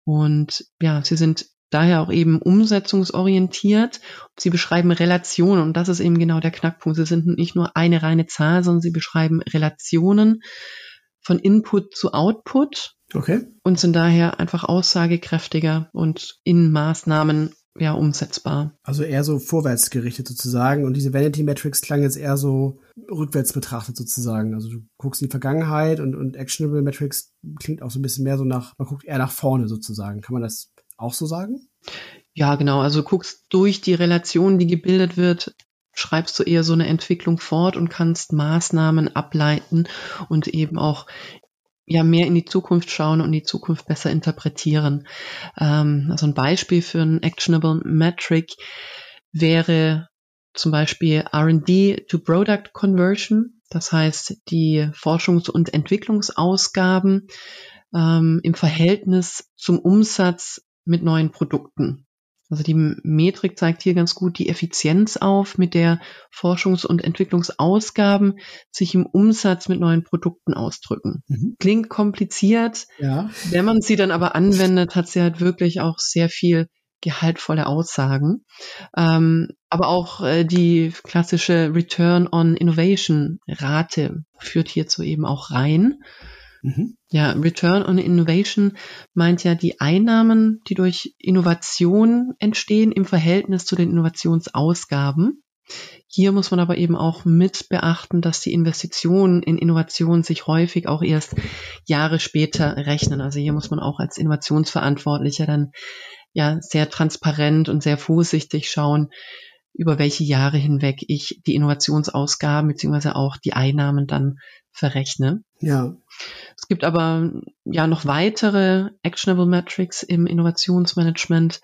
Und ja, sie sind daher auch eben umsetzungsorientiert. Sie beschreiben Relationen und das ist eben genau der Knackpunkt. Sie sind nicht nur eine reine Zahl, sondern sie beschreiben Relationen von Input zu Output Okay. Und sind daher einfach aussagekräftiger und in Maßnahmen ja umsetzbar. Also eher so vorwärts gerichtet sozusagen. Und diese Vanity Metrics klang jetzt eher so rückwärts betrachtet sozusagen. Also du guckst in die Vergangenheit und, und Actionable Metrics klingt auch so ein bisschen mehr so nach, man guckt eher nach vorne sozusagen. Kann man das auch so sagen? Ja, genau. Also du guckst durch die Relation, die gebildet wird, schreibst du eher so eine Entwicklung fort und kannst Maßnahmen ableiten und eben auch ja mehr in die Zukunft schauen und die Zukunft besser interpretieren. Ähm, also ein Beispiel für ein Actionable Metric wäre zum Beispiel R&D to Product Conversion. Das heißt, die Forschungs- und Entwicklungsausgaben ähm, im Verhältnis zum Umsatz mit neuen Produkten. Also die Metrik zeigt hier ganz gut die Effizienz auf, mit der Forschungs- und Entwicklungsausgaben sich im Umsatz mit neuen Produkten ausdrücken. Mhm. Klingt kompliziert. Ja. Wenn man sie dann aber anwendet, hat sie halt wirklich auch sehr viel gehaltvolle Aussagen. Ähm, aber auch äh, die klassische Return on Innovation Rate führt hierzu eben auch rein. Mhm. Ja, Return on Innovation meint ja die Einnahmen, die durch Innovation entstehen im Verhältnis zu den Innovationsausgaben. Hier muss man aber eben auch mit beachten, dass die Investitionen in Innovation sich häufig auch erst Jahre später rechnen. Also hier muss man auch als Innovationsverantwortlicher dann ja sehr transparent und sehr vorsichtig schauen, über welche Jahre hinweg ich die Innovationsausgaben beziehungsweise auch die Einnahmen dann verrechne. Ja. Es gibt aber ja noch weitere Actionable Metrics im Innovationsmanagement,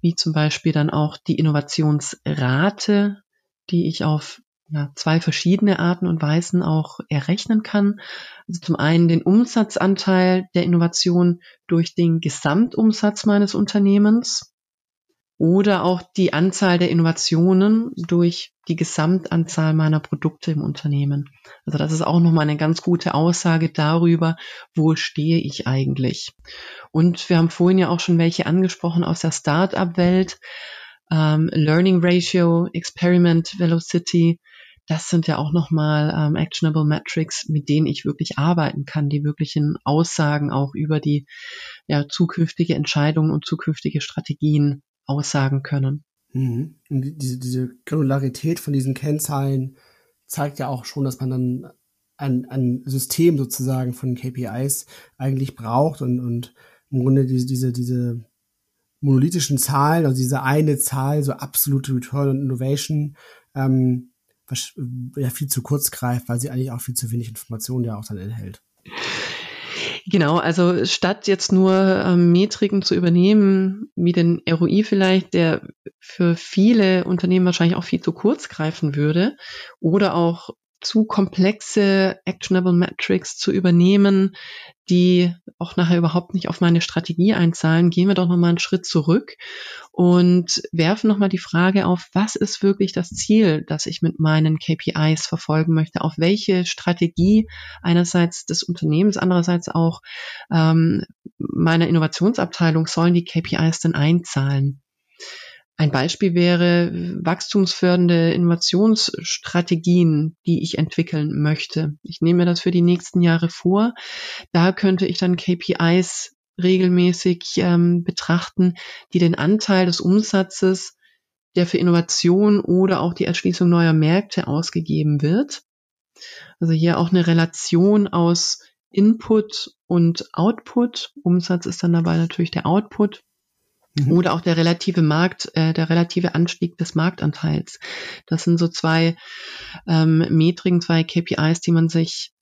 wie zum Beispiel dann auch die Innovationsrate, die ich auf ja, zwei verschiedene Arten und Weisen auch errechnen kann. Also zum einen den Umsatzanteil der Innovation durch den Gesamtumsatz meines Unternehmens oder auch die Anzahl der Innovationen durch die Gesamtanzahl meiner Produkte im Unternehmen. Also das ist auch nochmal eine ganz gute Aussage darüber, wo stehe ich eigentlich. Und wir haben vorhin ja auch schon welche angesprochen aus der Startup-Welt. Ähm, Learning Ratio, Experiment Velocity, das sind ja auch nochmal ähm, actionable Metrics, mit denen ich wirklich arbeiten kann, die wirklichen Aussagen auch über die ja, zukünftige Entscheidungen und zukünftige Strategien aussagen können. Mhm. Und diese, diese Granularität von diesen Kennzahlen zeigt ja auch schon, dass man dann ein, ein System sozusagen von KPIs eigentlich braucht und, und im Grunde diese, diese, diese monolithischen Zahlen, also diese eine Zahl, so absolute Return on Innovation, ähm, was, ja viel zu kurz greift, weil sie eigentlich auch viel zu wenig Informationen ja auch dann enthält. Genau, also statt jetzt nur ähm, Metriken zu übernehmen, wie den ROI vielleicht, der für viele Unternehmen wahrscheinlich auch viel zu kurz greifen würde, oder auch zu komplexe Actionable Metrics zu übernehmen, die auch nachher überhaupt nicht auf meine Strategie einzahlen, gehen wir doch nochmal einen Schritt zurück und werfen nochmal die Frage auf, was ist wirklich das Ziel, das ich mit meinen KPIs verfolgen möchte, auf welche Strategie einerseits des Unternehmens, andererseits auch ähm, meiner Innovationsabteilung sollen die KPIs denn einzahlen. Ein Beispiel wäre wachstumsfördernde Innovationsstrategien, die ich entwickeln möchte. Ich nehme mir das für die nächsten Jahre vor. Da könnte ich dann KPIs regelmäßig ähm, betrachten, die den Anteil des Umsatzes, der für Innovation oder auch die Erschließung neuer Märkte ausgegeben wird. Also hier auch eine Relation aus Input und Output. Umsatz ist dann dabei natürlich der Output Mhm. Oder auch der relative Markt, äh, der relative Anstieg des Marktanteils. Das sind so zwei ähm, Metriken, zwei KPIs, die man sich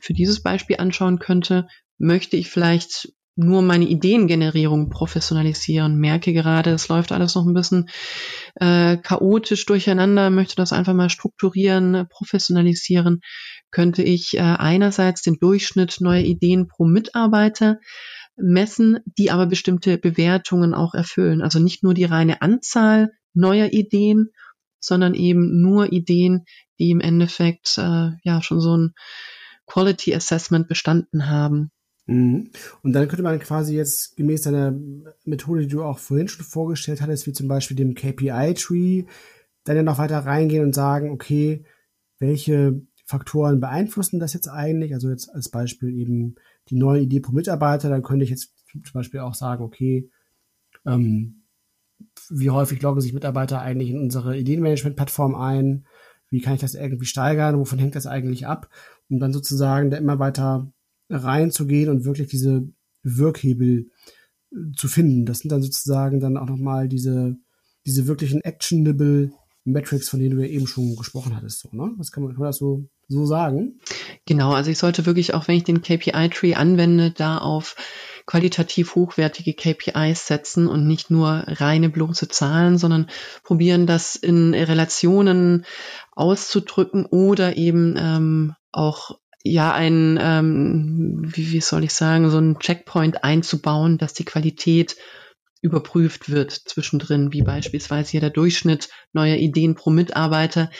für dieses Beispiel anschauen könnte. Möchte ich vielleicht nur meine Ideengenerierung professionalisieren, merke gerade, es läuft alles noch ein bisschen äh, chaotisch durcheinander, möchte das einfach mal strukturieren, professionalisieren, könnte ich äh, einerseits den Durchschnitt neuer Ideen pro Mitarbeiter messen, die aber bestimmte Bewertungen auch erfüllen. Also nicht nur die reine Anzahl neuer Ideen, sondern eben nur Ideen, die im Endeffekt äh, ja schon so ein Quality Assessment bestanden haben. Mhm. Und dann könnte man quasi jetzt gemäß deiner Methode, die du auch vorhin schon vorgestellt hattest, wie zum Beispiel dem KPI-Tree, dann ja noch weiter reingehen und sagen, okay, welche Faktoren beeinflussen das jetzt eigentlich? Also jetzt als Beispiel eben die neue Idee pro Mitarbeiter, dann könnte ich jetzt zum Beispiel auch sagen, okay, ähm, wie häufig loggen sich Mitarbeiter eigentlich in unsere Ideenmanagement-Plattform ein? Wie kann ich das irgendwie steigern? Wovon hängt das eigentlich ab? Um dann sozusagen da immer weiter reinzugehen und wirklich diese Wirkhebel äh, zu finden. Das sind dann sozusagen dann auch nochmal diese, diese wirklichen actionable Metrics, von denen du ja eben schon gesprochen hattest. So, ne? Was kann man, kann man das so so sagen? Genau, also ich sollte wirklich, auch wenn ich den KPI-Tree anwende, da auf qualitativ hochwertige KPIs setzen und nicht nur reine bloße Zahlen, sondern probieren, das in Relationen auszudrücken oder eben ähm, auch ja ein, ähm, wie, wie soll ich sagen, so ein Checkpoint einzubauen, dass die Qualität überprüft wird zwischendrin, wie beispielsweise hier der Durchschnitt neuer Ideen pro Mitarbeiter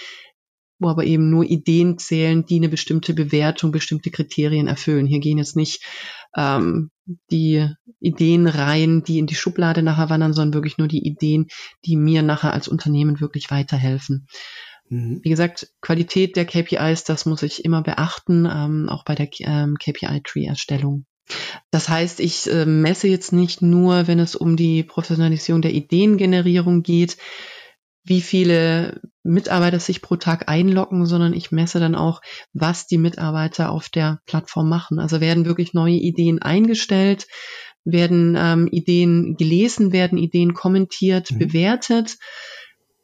wo aber eben nur Ideen zählen, die eine bestimmte Bewertung, bestimmte Kriterien erfüllen. Hier gehen jetzt nicht ähm, die Ideen rein, die in die Schublade nachher wandern, sondern wirklich nur die Ideen, die mir nachher als Unternehmen wirklich weiterhelfen. Mhm. Wie gesagt, Qualität der KPIs, das muss ich immer beachten, ähm, auch bei der ähm, KPI-Tree-Erstellung. Das heißt, ich äh, messe jetzt nicht nur, wenn es um die Professionalisierung der Ideengenerierung geht, wie viele Mitarbeiter sich pro Tag einloggen, sondern ich messe dann auch, was die Mitarbeiter auf der Plattform machen. Also werden wirklich neue Ideen eingestellt, werden ähm, Ideen gelesen, werden Ideen kommentiert, mhm. bewertet.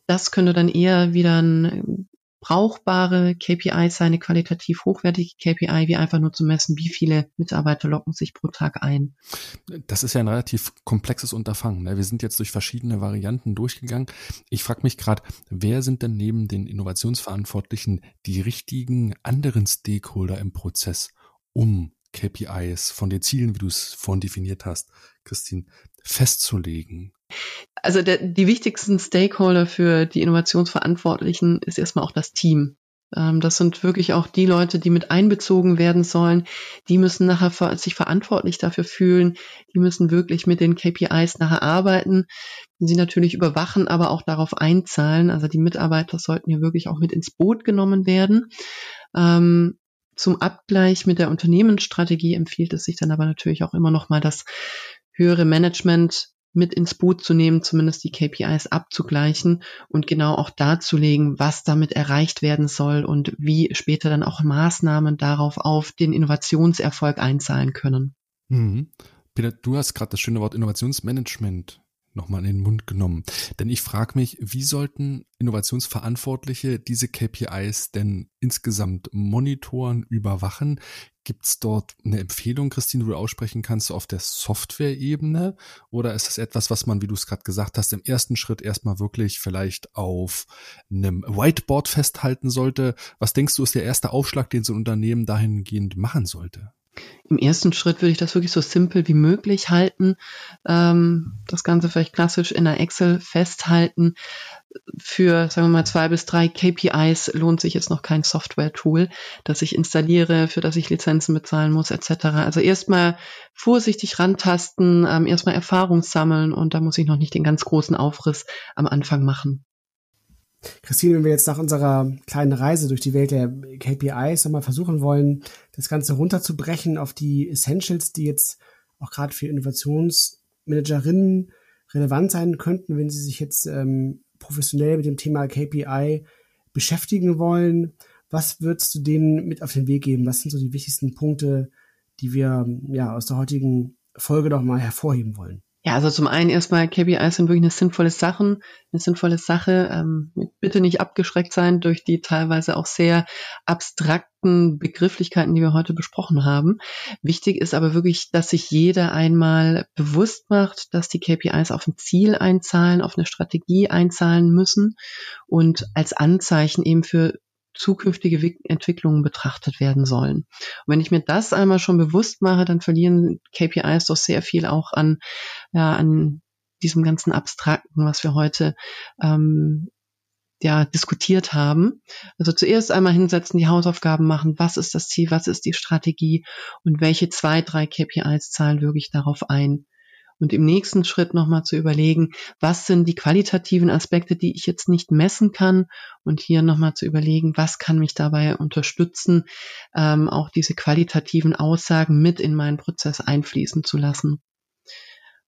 Das könnte dann eher wieder ein brauchbare KPI sein, eine qualitativ hochwertige KPI, wie einfach nur zu messen, wie viele Mitarbeiter locken sich pro Tag ein. Das ist ja ein relativ komplexes Unterfangen. Ne? Wir sind jetzt durch verschiedene Varianten durchgegangen. Ich frage mich gerade, wer sind denn neben den Innovationsverantwortlichen die richtigen anderen Stakeholder im Prozess, um KPIs von den Zielen, wie du es vorhin definiert hast, Christine, festzulegen? Also der, die wichtigsten Stakeholder für die Innovationsverantwortlichen ist erstmal auch das Team. Ähm, das sind wirklich auch die Leute, die mit einbezogen werden sollen. Die müssen nachher sich verantwortlich dafür fühlen. Die müssen wirklich mit den KPIs nachher arbeiten. Sie natürlich überwachen, aber auch darauf einzahlen. Also die Mitarbeiter sollten hier wirklich auch mit ins Boot genommen werden. Ähm, zum Abgleich mit der Unternehmensstrategie empfiehlt es sich dann aber natürlich auch immer noch mal das höhere Management mit ins Boot zu nehmen, zumindest die KPIs abzugleichen und genau auch darzulegen, was damit erreicht werden soll und wie später dann auch Maßnahmen darauf auf den Innovationserfolg einzahlen können. Mhm. Peter, du hast gerade das schöne Wort Innovationsmanagement nochmal in den Mund genommen. Denn ich frage mich, wie sollten Innovationsverantwortliche diese KPIs denn insgesamt monitoren, überwachen? Gibt es dort eine Empfehlung, Christine, die du aussprechen kannst, auf der Software-Ebene? Oder ist das etwas, was man, wie du es gerade gesagt hast, im ersten Schritt erstmal wirklich vielleicht auf einem Whiteboard festhalten sollte? Was denkst du, ist der erste Aufschlag, den so ein Unternehmen dahingehend machen sollte? Im ersten Schritt würde ich das wirklich so simpel wie möglich halten. Ähm, das Ganze vielleicht klassisch in der Excel festhalten. Für, sagen wir mal, zwei bis drei KPIs lohnt sich jetzt noch kein Software-Tool, das ich installiere, für das ich Lizenzen bezahlen muss, etc. Also erstmal vorsichtig rantasten, ähm, erstmal Erfahrung sammeln und da muss ich noch nicht den ganz großen Aufriss am Anfang machen. Christine, wenn wir jetzt nach unserer kleinen Reise durch die Welt der KPIs nochmal versuchen wollen, das Ganze runterzubrechen auf die Essentials, die jetzt auch gerade für Innovationsmanagerinnen relevant sein könnten, wenn sie sich jetzt ähm, professionell mit dem Thema KPI beschäftigen wollen. Was würdest du denen mit auf den Weg geben? Was sind so die wichtigsten Punkte, die wir ja aus der heutigen Folge noch mal hervorheben wollen? Ja, also zum einen erstmal KPIs sind wirklich eine sinnvolle Sache, eine sinnvolle Sache. Ähm, bitte nicht abgeschreckt sein durch die teilweise auch sehr abstrakten Begrifflichkeiten, die wir heute besprochen haben. Wichtig ist aber wirklich, dass sich jeder einmal bewusst macht, dass die KPIs auf ein Ziel einzahlen, auf eine Strategie einzahlen müssen und als Anzeichen eben für zukünftige Entwicklungen betrachtet werden sollen. Und wenn ich mir das einmal schon bewusst mache, dann verlieren KPIs doch sehr viel auch an, ja, an diesem ganzen Abstrakten, was wir heute ähm, ja, diskutiert haben. Also zuerst einmal hinsetzen, die Hausaufgaben machen, was ist das Ziel, was ist die Strategie und welche zwei, drei KPIs zahlen wirklich darauf ein und im nächsten Schritt nochmal zu überlegen, was sind die qualitativen Aspekte, die ich jetzt nicht messen kann und hier nochmal zu überlegen, was kann mich dabei unterstützen, ähm, auch diese qualitativen Aussagen mit in meinen Prozess einfließen zu lassen.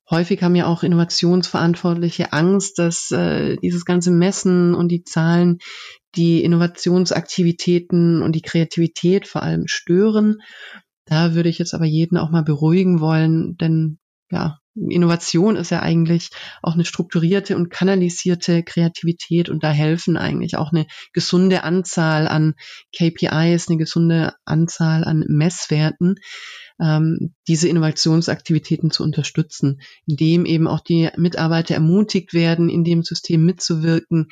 Häufig haben ja auch Innovationsverantwortliche Angst, dass äh, dieses ganze Messen und die Zahlen die Innovationsaktivitäten und die Kreativität vor allem stören. Da würde ich jetzt aber jeden auch mal beruhigen wollen, denn ja, Innovation ist ja eigentlich auch eine strukturierte und kanalisierte Kreativität und da helfen eigentlich auch eine gesunde Anzahl an KPIs, eine gesunde Anzahl an Messwerten, ähm, diese Innovationsaktivitäten zu unterstützen, indem eben auch die Mitarbeiter ermutigt werden, in dem System mitzuwirken,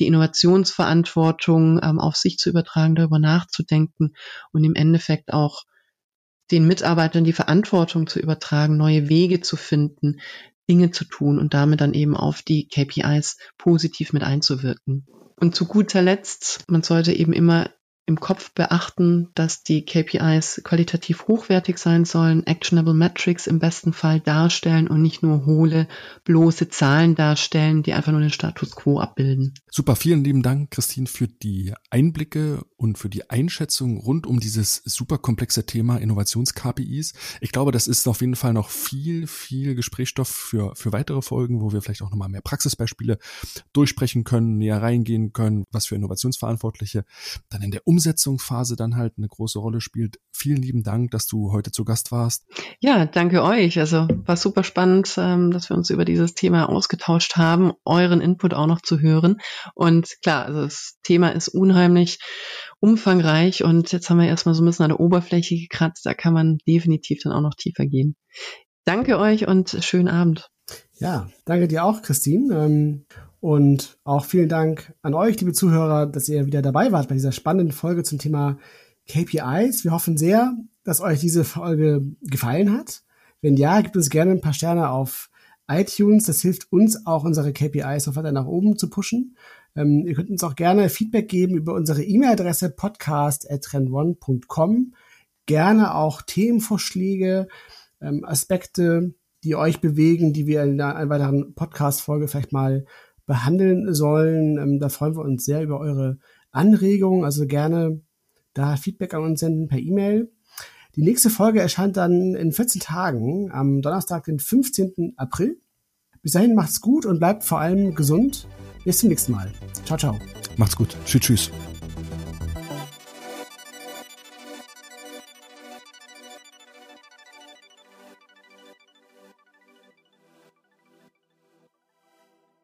die Innovationsverantwortung ähm, auf sich zu übertragen, darüber nachzudenken und im Endeffekt auch den Mitarbeitern die Verantwortung zu übertragen, neue Wege zu finden, Dinge zu tun und damit dann eben auf die KPIs positiv mit einzuwirken. Und zu guter Letzt, man sollte eben immer im Kopf beachten, dass die KPIs qualitativ hochwertig sein sollen, actionable Metrics im besten Fall darstellen und nicht nur hohle, bloße Zahlen darstellen, die einfach nur den Status quo abbilden. Super, vielen lieben Dank, Christine, für die Einblicke und für die Einschätzung rund um dieses super komplexe Thema Innovations-KPIs. Ich glaube, das ist auf jeden Fall noch viel, viel Gesprächsstoff für, für weitere Folgen, wo wir vielleicht auch nochmal mehr Praxisbeispiele durchsprechen können, näher reingehen können, was für Innovationsverantwortliche dann in der Umsetzungsphase dann halt eine große Rolle spielt. Vielen lieben Dank, dass du heute zu Gast warst. Ja, danke euch. Also war super spannend, ähm, dass wir uns über dieses Thema ausgetauscht haben, euren Input auch noch zu hören. Und klar, also das Thema ist unheimlich umfangreich und jetzt haben wir erstmal so ein bisschen an der Oberfläche gekratzt. Da kann man definitiv dann auch noch tiefer gehen. Danke euch und schönen Abend. Ja, danke dir auch, Christine. Und auch vielen Dank an euch, liebe Zuhörer, dass ihr wieder dabei wart bei dieser spannenden Folge zum Thema KPIs. Wir hoffen sehr, dass euch diese Folge gefallen hat. Wenn ja, gebt uns gerne ein paar Sterne auf iTunes. Das hilft uns auch, unsere KPIs noch weiter nach oben zu pushen. Ähm, ihr könnt uns auch gerne Feedback geben über unsere E-Mail-Adresse podcast.trendone.com. Gerne auch Themenvorschläge, ähm, Aspekte, die euch bewegen, die wir in einer weiteren Podcast-Folge vielleicht mal behandeln sollen. Ähm, da freuen wir uns sehr über eure Anregungen. Also gerne da Feedback an uns senden per E-Mail. Die nächste Folge erscheint dann in 14 Tagen, am Donnerstag, den 15. April. Bis dahin macht's gut und bleibt vor allem gesund. Bis zum nächsten Mal. Ciao, ciao. Macht's gut. Tschüss, tschüss.